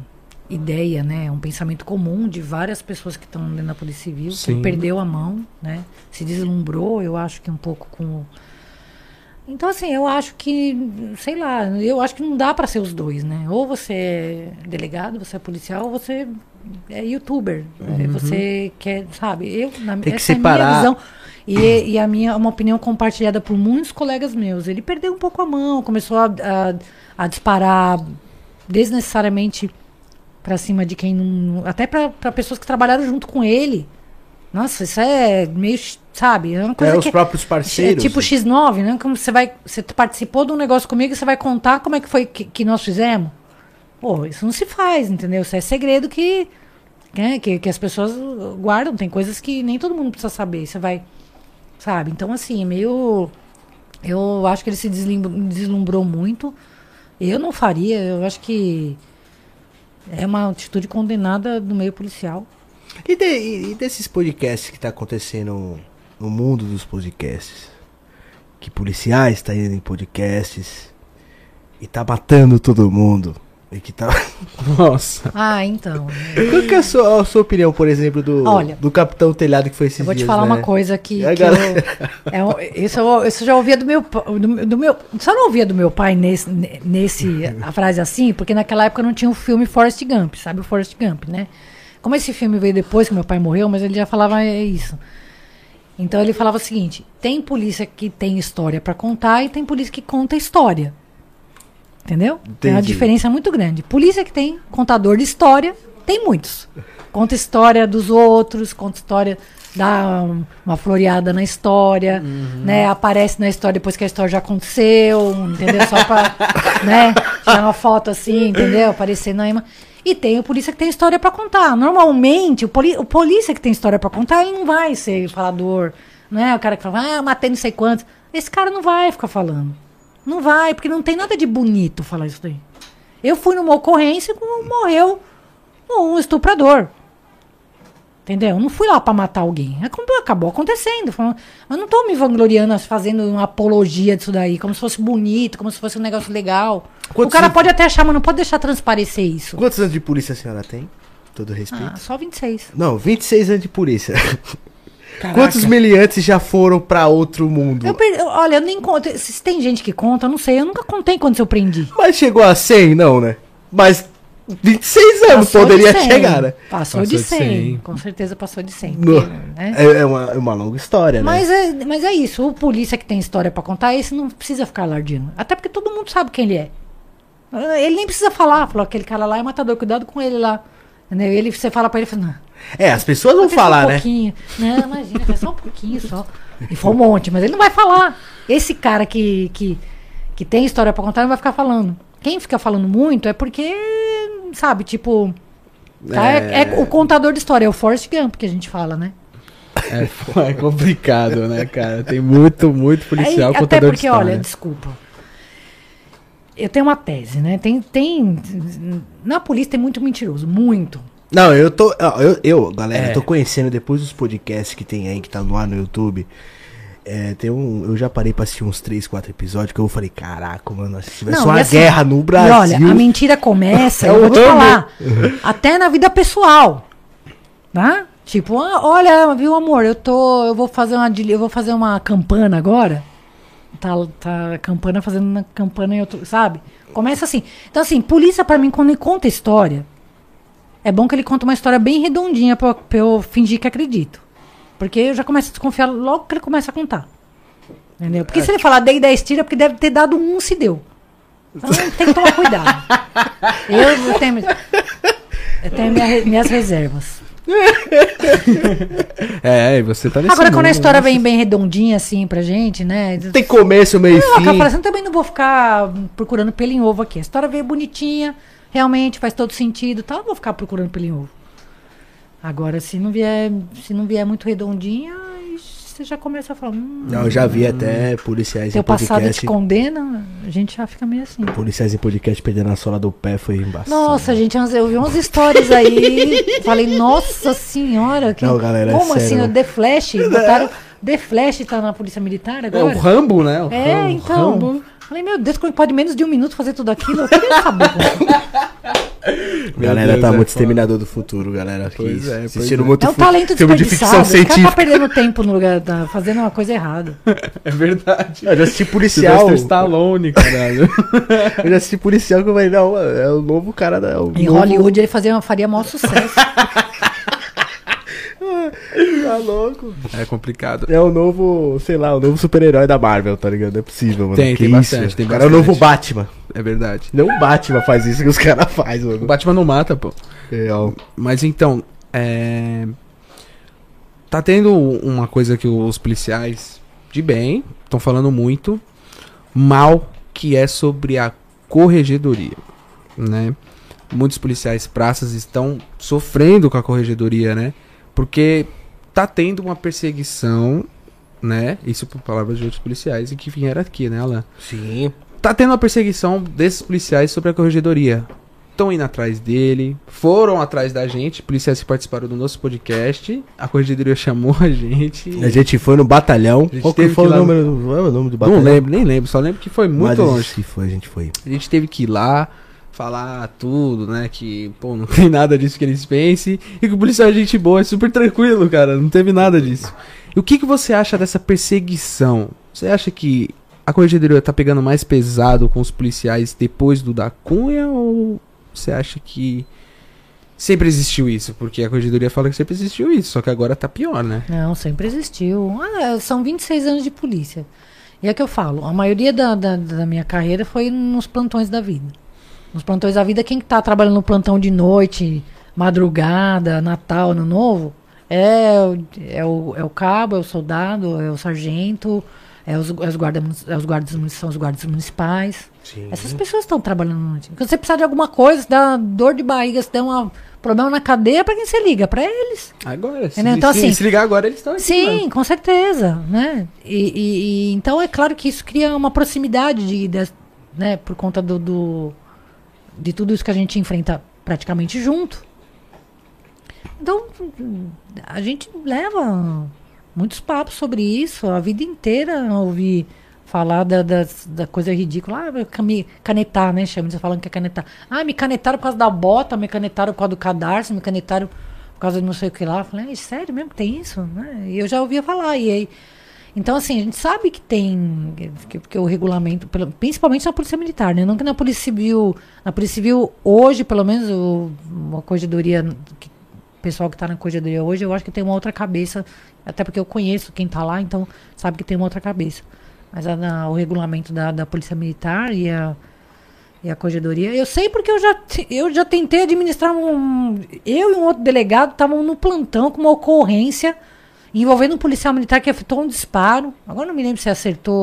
ideia, né? É um pensamento comum de várias pessoas que estão dentro da Polícia Civil. que Sim. Ele perdeu a mão, né? Se deslumbrou, eu acho que um pouco com então, assim, eu acho que, sei lá, eu acho que não dá pra ser os dois, né? Ou você é delegado, você é policial, ou você é youtuber. É, Você quer, sabe? Eu, na, Uhum. Tem que essa é a separar. minha visão. E, e a minha uma opinião compartilhada por muitos colegas meus. Ele perdeu um pouco a mão, começou a, a, a disparar desnecessariamente pra cima de quem não. Até pra pra pessoas que trabalharam junto com ele. Nossa, isso é meio, sabe? É uma coisa É, os que próprios parceiros. é tipo X9, né? Como você vai. Você participou de um negócio comigo e você vai contar como é que foi que, que nós fizemos. Pô, isso não se faz, entendeu? Isso é segredo que, né, que, que as pessoas guardam. Tem coisas que nem todo mundo precisa saber. Você vai. Sabe? Então, assim, é meio. Eu acho que ele se deslumbrou muito. Eu não faria, eu acho que é uma atitude condenada do meio policial. E, de- e- e desses podcasts que tá acontecendo no mundo dos podcasts? Que policiais tá indo em podcasts e tá matando todo mundo. E que tá. Nossa. Ah, então. Qual que é a sua, a sua opinião, por exemplo, do, Olha, do Capitão Telhado que foi esses Eu vou te dias, falar né? uma coisa que, que eu, galera- é um- isso, eu, isso eu já ouvia do meu, do, do meu. Só não ouvia do meu pai nesse, nesse a frase assim, porque naquela época não tinha o filme Forrest Gump, sabe o Forrest Gump, né? Como esse filme veio depois que meu pai morreu, mas ele já falava é isso. Então ele falava o seguinte: tem polícia que tem história pra contar e tem polícia que conta história. Entendeu? Tem uma Entendi. diferença muito grande. Polícia que tem contador de história, tem muitos. Conta história dos outros, conta história, dá um- uma floreada na história, né? Aparece na história depois que a história já aconteceu, entendeu? Só pra, né? Tirar uma foto assim, entendeu? Aparecer na ima. E tem o polícia que tem história pra contar. Normalmente, o, o polícia que tem história pra contar, ele não vai ser falador, né? O cara que fala, ah, matei não sei quantos. Esse cara não vai ficar falando. Não vai, porque não tem nada de bonito falar isso daí. Eu fui numa ocorrência e morreu um estuprador. Entendeu? Eu não fui lá pra matar alguém. Acabou- acontecendo. Eu não tô me vangloriando, fazendo uma apologia disso daí, como se fosse bonito, como se fosse um negócio legal. Quantos o cara anos- pode até achar, mas não pode deixar transparecer isso. Quantos anos de polícia a senhora tem? Todo respeito. Ah, só 26. Não, 26 anos de polícia. Quantos miliantes já foram pra outro mundo? Eu per- olha, eu nem conto. Se tem gente que conta, eu não sei. Eu nunca contei quantos eu prendi. Mas chegou a 100, não, né? Mas 26 anos Passou de poderia 100. chegar, né? Passou, Passou de de 100. 100. Com certeza passou de 100. No- né? É, é uma, é uma longa história, né? Mas é, mas é isso, o polícia que tem história pra contar, esse não precisa ficar alardeando. Até porque todo mundo sabe quem ele é. Ele nem precisa falar, falou, aquele cara lá é matador, cuidado com ele lá. Entendeu? Ele, você fala pra ele, fala, não, É, as pessoas vão falar, um né? pouquinho. Não, imagina, foi só um pouquinho só. E foi um monte, mas ele não vai falar. Esse cara que, que, que tem história pra contar, não vai ficar falando. Quem fica falando muito é porque, sabe, tipo... tá? É, é o contador de história, é o Forrest Gump que a gente fala, né? É, é complicado, né, cara? Tem muito, muito policial Aí, até porque, olha, desculpa. eu tenho uma tese, né? Tem, tem. Na polícia tem muito mentiroso, muito. Não, eu tô. Eu, eu galera, É. eu tô conhecendo depois dos podcasts que tem aí, que tá no ar no YouTube. É, tem um. Eu já parei pra assistir uns 3, 4 episódios que eu falei, caraca, mano, se tivesse Não, uma assim, guerra no Brasil. olha, a mentira começa, É eu vou te falar, até na vida pessoal, tá? Tipo, ah, olha, viu, amor, eu tô, eu vou fazer uma, eu vou fazer uma campana agora. Tá, tá campana fazendo uma campana em outro, sabe? Começa assim. Então assim, polícia pra mim quando ele conta história, é bom que ele conta uma história bem redondinha pra, pra eu fingir que acredito. Porque eu já começo a desconfiar logo que ele começa a contar. Entendeu? Porque se ele falar dei 10 tiros, é porque deve ter dado um se deu. Então tem que tomar cuidado. Eu, eu tenho, eu tenho minha- minhas reservas. É, e você tá nesse Agora, quando a mundo, história né? vem bem redondinha, assim, pra gente, né? Tem começo, meio e Eu fim. falando assim, eu também não vou ficar procurando pelo em ovo aqui. A história veio bonitinha, realmente faz todo sentido, tal. Eu não vou ficar procurando pelo em ovo. Agora, se não vier, se não vier muito redondinha, você já começa a falar, hum, Não, eu já vi até policiais em teu passado podcast. te condena, a gente já fica meio assim. Policiais em podcast perdendo a sola do pé foi embaçado. Nossa, gente, eu vi umas histórias aí. falei, nossa senhora, que, Não, galera, é como assim? sério. O The Flash, botaram. The Flash tá na Polícia Militar É agora? o Rambo, né? O É, Rambo- então. Rambo. Falei, meu Deus, como pode menos de um minuto fazer tudo aquilo? Eu queria saber como. Galera Deus, tá é muito exterminador do futuro, galera. Pois isso. é, pois é. muito É um talento filme de desperdiçado. ficção cara tá científica. perdendo tempo no lugar, tá fazendo uma coisa errada. É verdade. Eu já assisti policial. Stallone, caralho. Eu já assisti policial que eu falei, não, é o novo cara da. é o Em novo- Hollywood ele fazia, faria maior sucesso. Tá louco. É complicado. É o novo, sei lá, o novo super-herói da Marvel, tá ligado? Não é possível, mano. Tem, Que tem isso? bastante, tem O cara é o bastante. novo Batman. É verdade. Não o Batman faz isso que os caras fazem, O mano. Batman não mata, pô. Real. Mas então, é... Tá tendo uma coisa que os policiais de bem estão falando muito mal, que é sobre a corregedoria, né? Muitos policiais praças estão sofrendo com a corregedoria, né? Porque tá tendo uma perseguição, né? Isso por palavras de outros policiais e que vieram aqui, né, Alan? Sim. tá tendo uma perseguição desses policiais sobre a corregedoria. Estão indo atrás dele, foram atrás da gente, policiais que participaram do nosso podcast. A corregedoria chamou a gente. A gente foi no batalhão. gente Qual que teve foi que o ir lá- número é o nome do batalhão? Não lembro, nem lembro, só lembro que foi muito Mas longe. Se foi, a gente foi. A gente teve que ir lá, falar tudo, né? Que, pô, não tem nada disso que eles pensem. E que o policial é gente boa, é super tranquilo, cara. Não teve nada disso. E o que, que você acha dessa perseguição? Você acha que a corregedoria tá pegando mais pesado com os policiais depois do da Cunha? Ou você acha que sempre existiu isso? Porque a corregedoria fala que sempre existiu isso, só que agora tá pior, né? Não, sempre existiu. Ah, são 26 anos de polícia. E é que eu falo, a maioria da, da, da minha carreira foi nos plantões da vida. Nos plantões da vida, quem que tá trabalhando no plantão de noite, madrugada, Natal, Ano Novo, é, o- é, o, é o cabo, é o soldado, é o sargento, é os, é os, guarda, é os guardas, são os guardas municipais. Sim. Essas pessoas estão trabalhando no noite. Quando você precisar de alguma coisa, se dá dor de barriga, se der um problema na cadeia, pra quem você liga? Pra eles. Agora, se? Então, se- assim, se ligar agora, eles estão aqui, Sim, mano. com certeza, né? E, e- e- então é claro que isso cria uma proximidade de, de- né, por conta do, do- de tudo isso que a gente enfrenta praticamente junto. Então a gente leva muitos papos sobre isso a vida inteira ouvir falar da, das- da coisa ridícula. Ah, cami- canetar, né? Chama, eles falam que é canetar. Ah, me canetaram por causa da bota, me canetaram por causa do cadarço, me canetaram por causa de não sei o que lá. Eu falei, "É sério mesmo que tem isso? Né? E eu já ouvia falar. E aí, então, assim, a gente sabe que tem, que, porque o regulamento, principalmente na Polícia Militar, né? Não que na Polícia Civil, na Polícia Civil, hoje, pelo menos, o, a corregedoria, pessoal que está na corregedoria hoje, eu acho que tem uma outra cabeça, até porque eu conheço quem está lá, então sabe que tem uma outra cabeça. Mas a, na- o regulamento da, da Polícia Militar e a, e a corregedoria, eu sei porque eu já, eu já tentei administrar um. Eu e um outro delegado estavam no plantão com uma ocorrência envolvendo um policial militar que efetuou um disparo. Agora não me lembro se acertou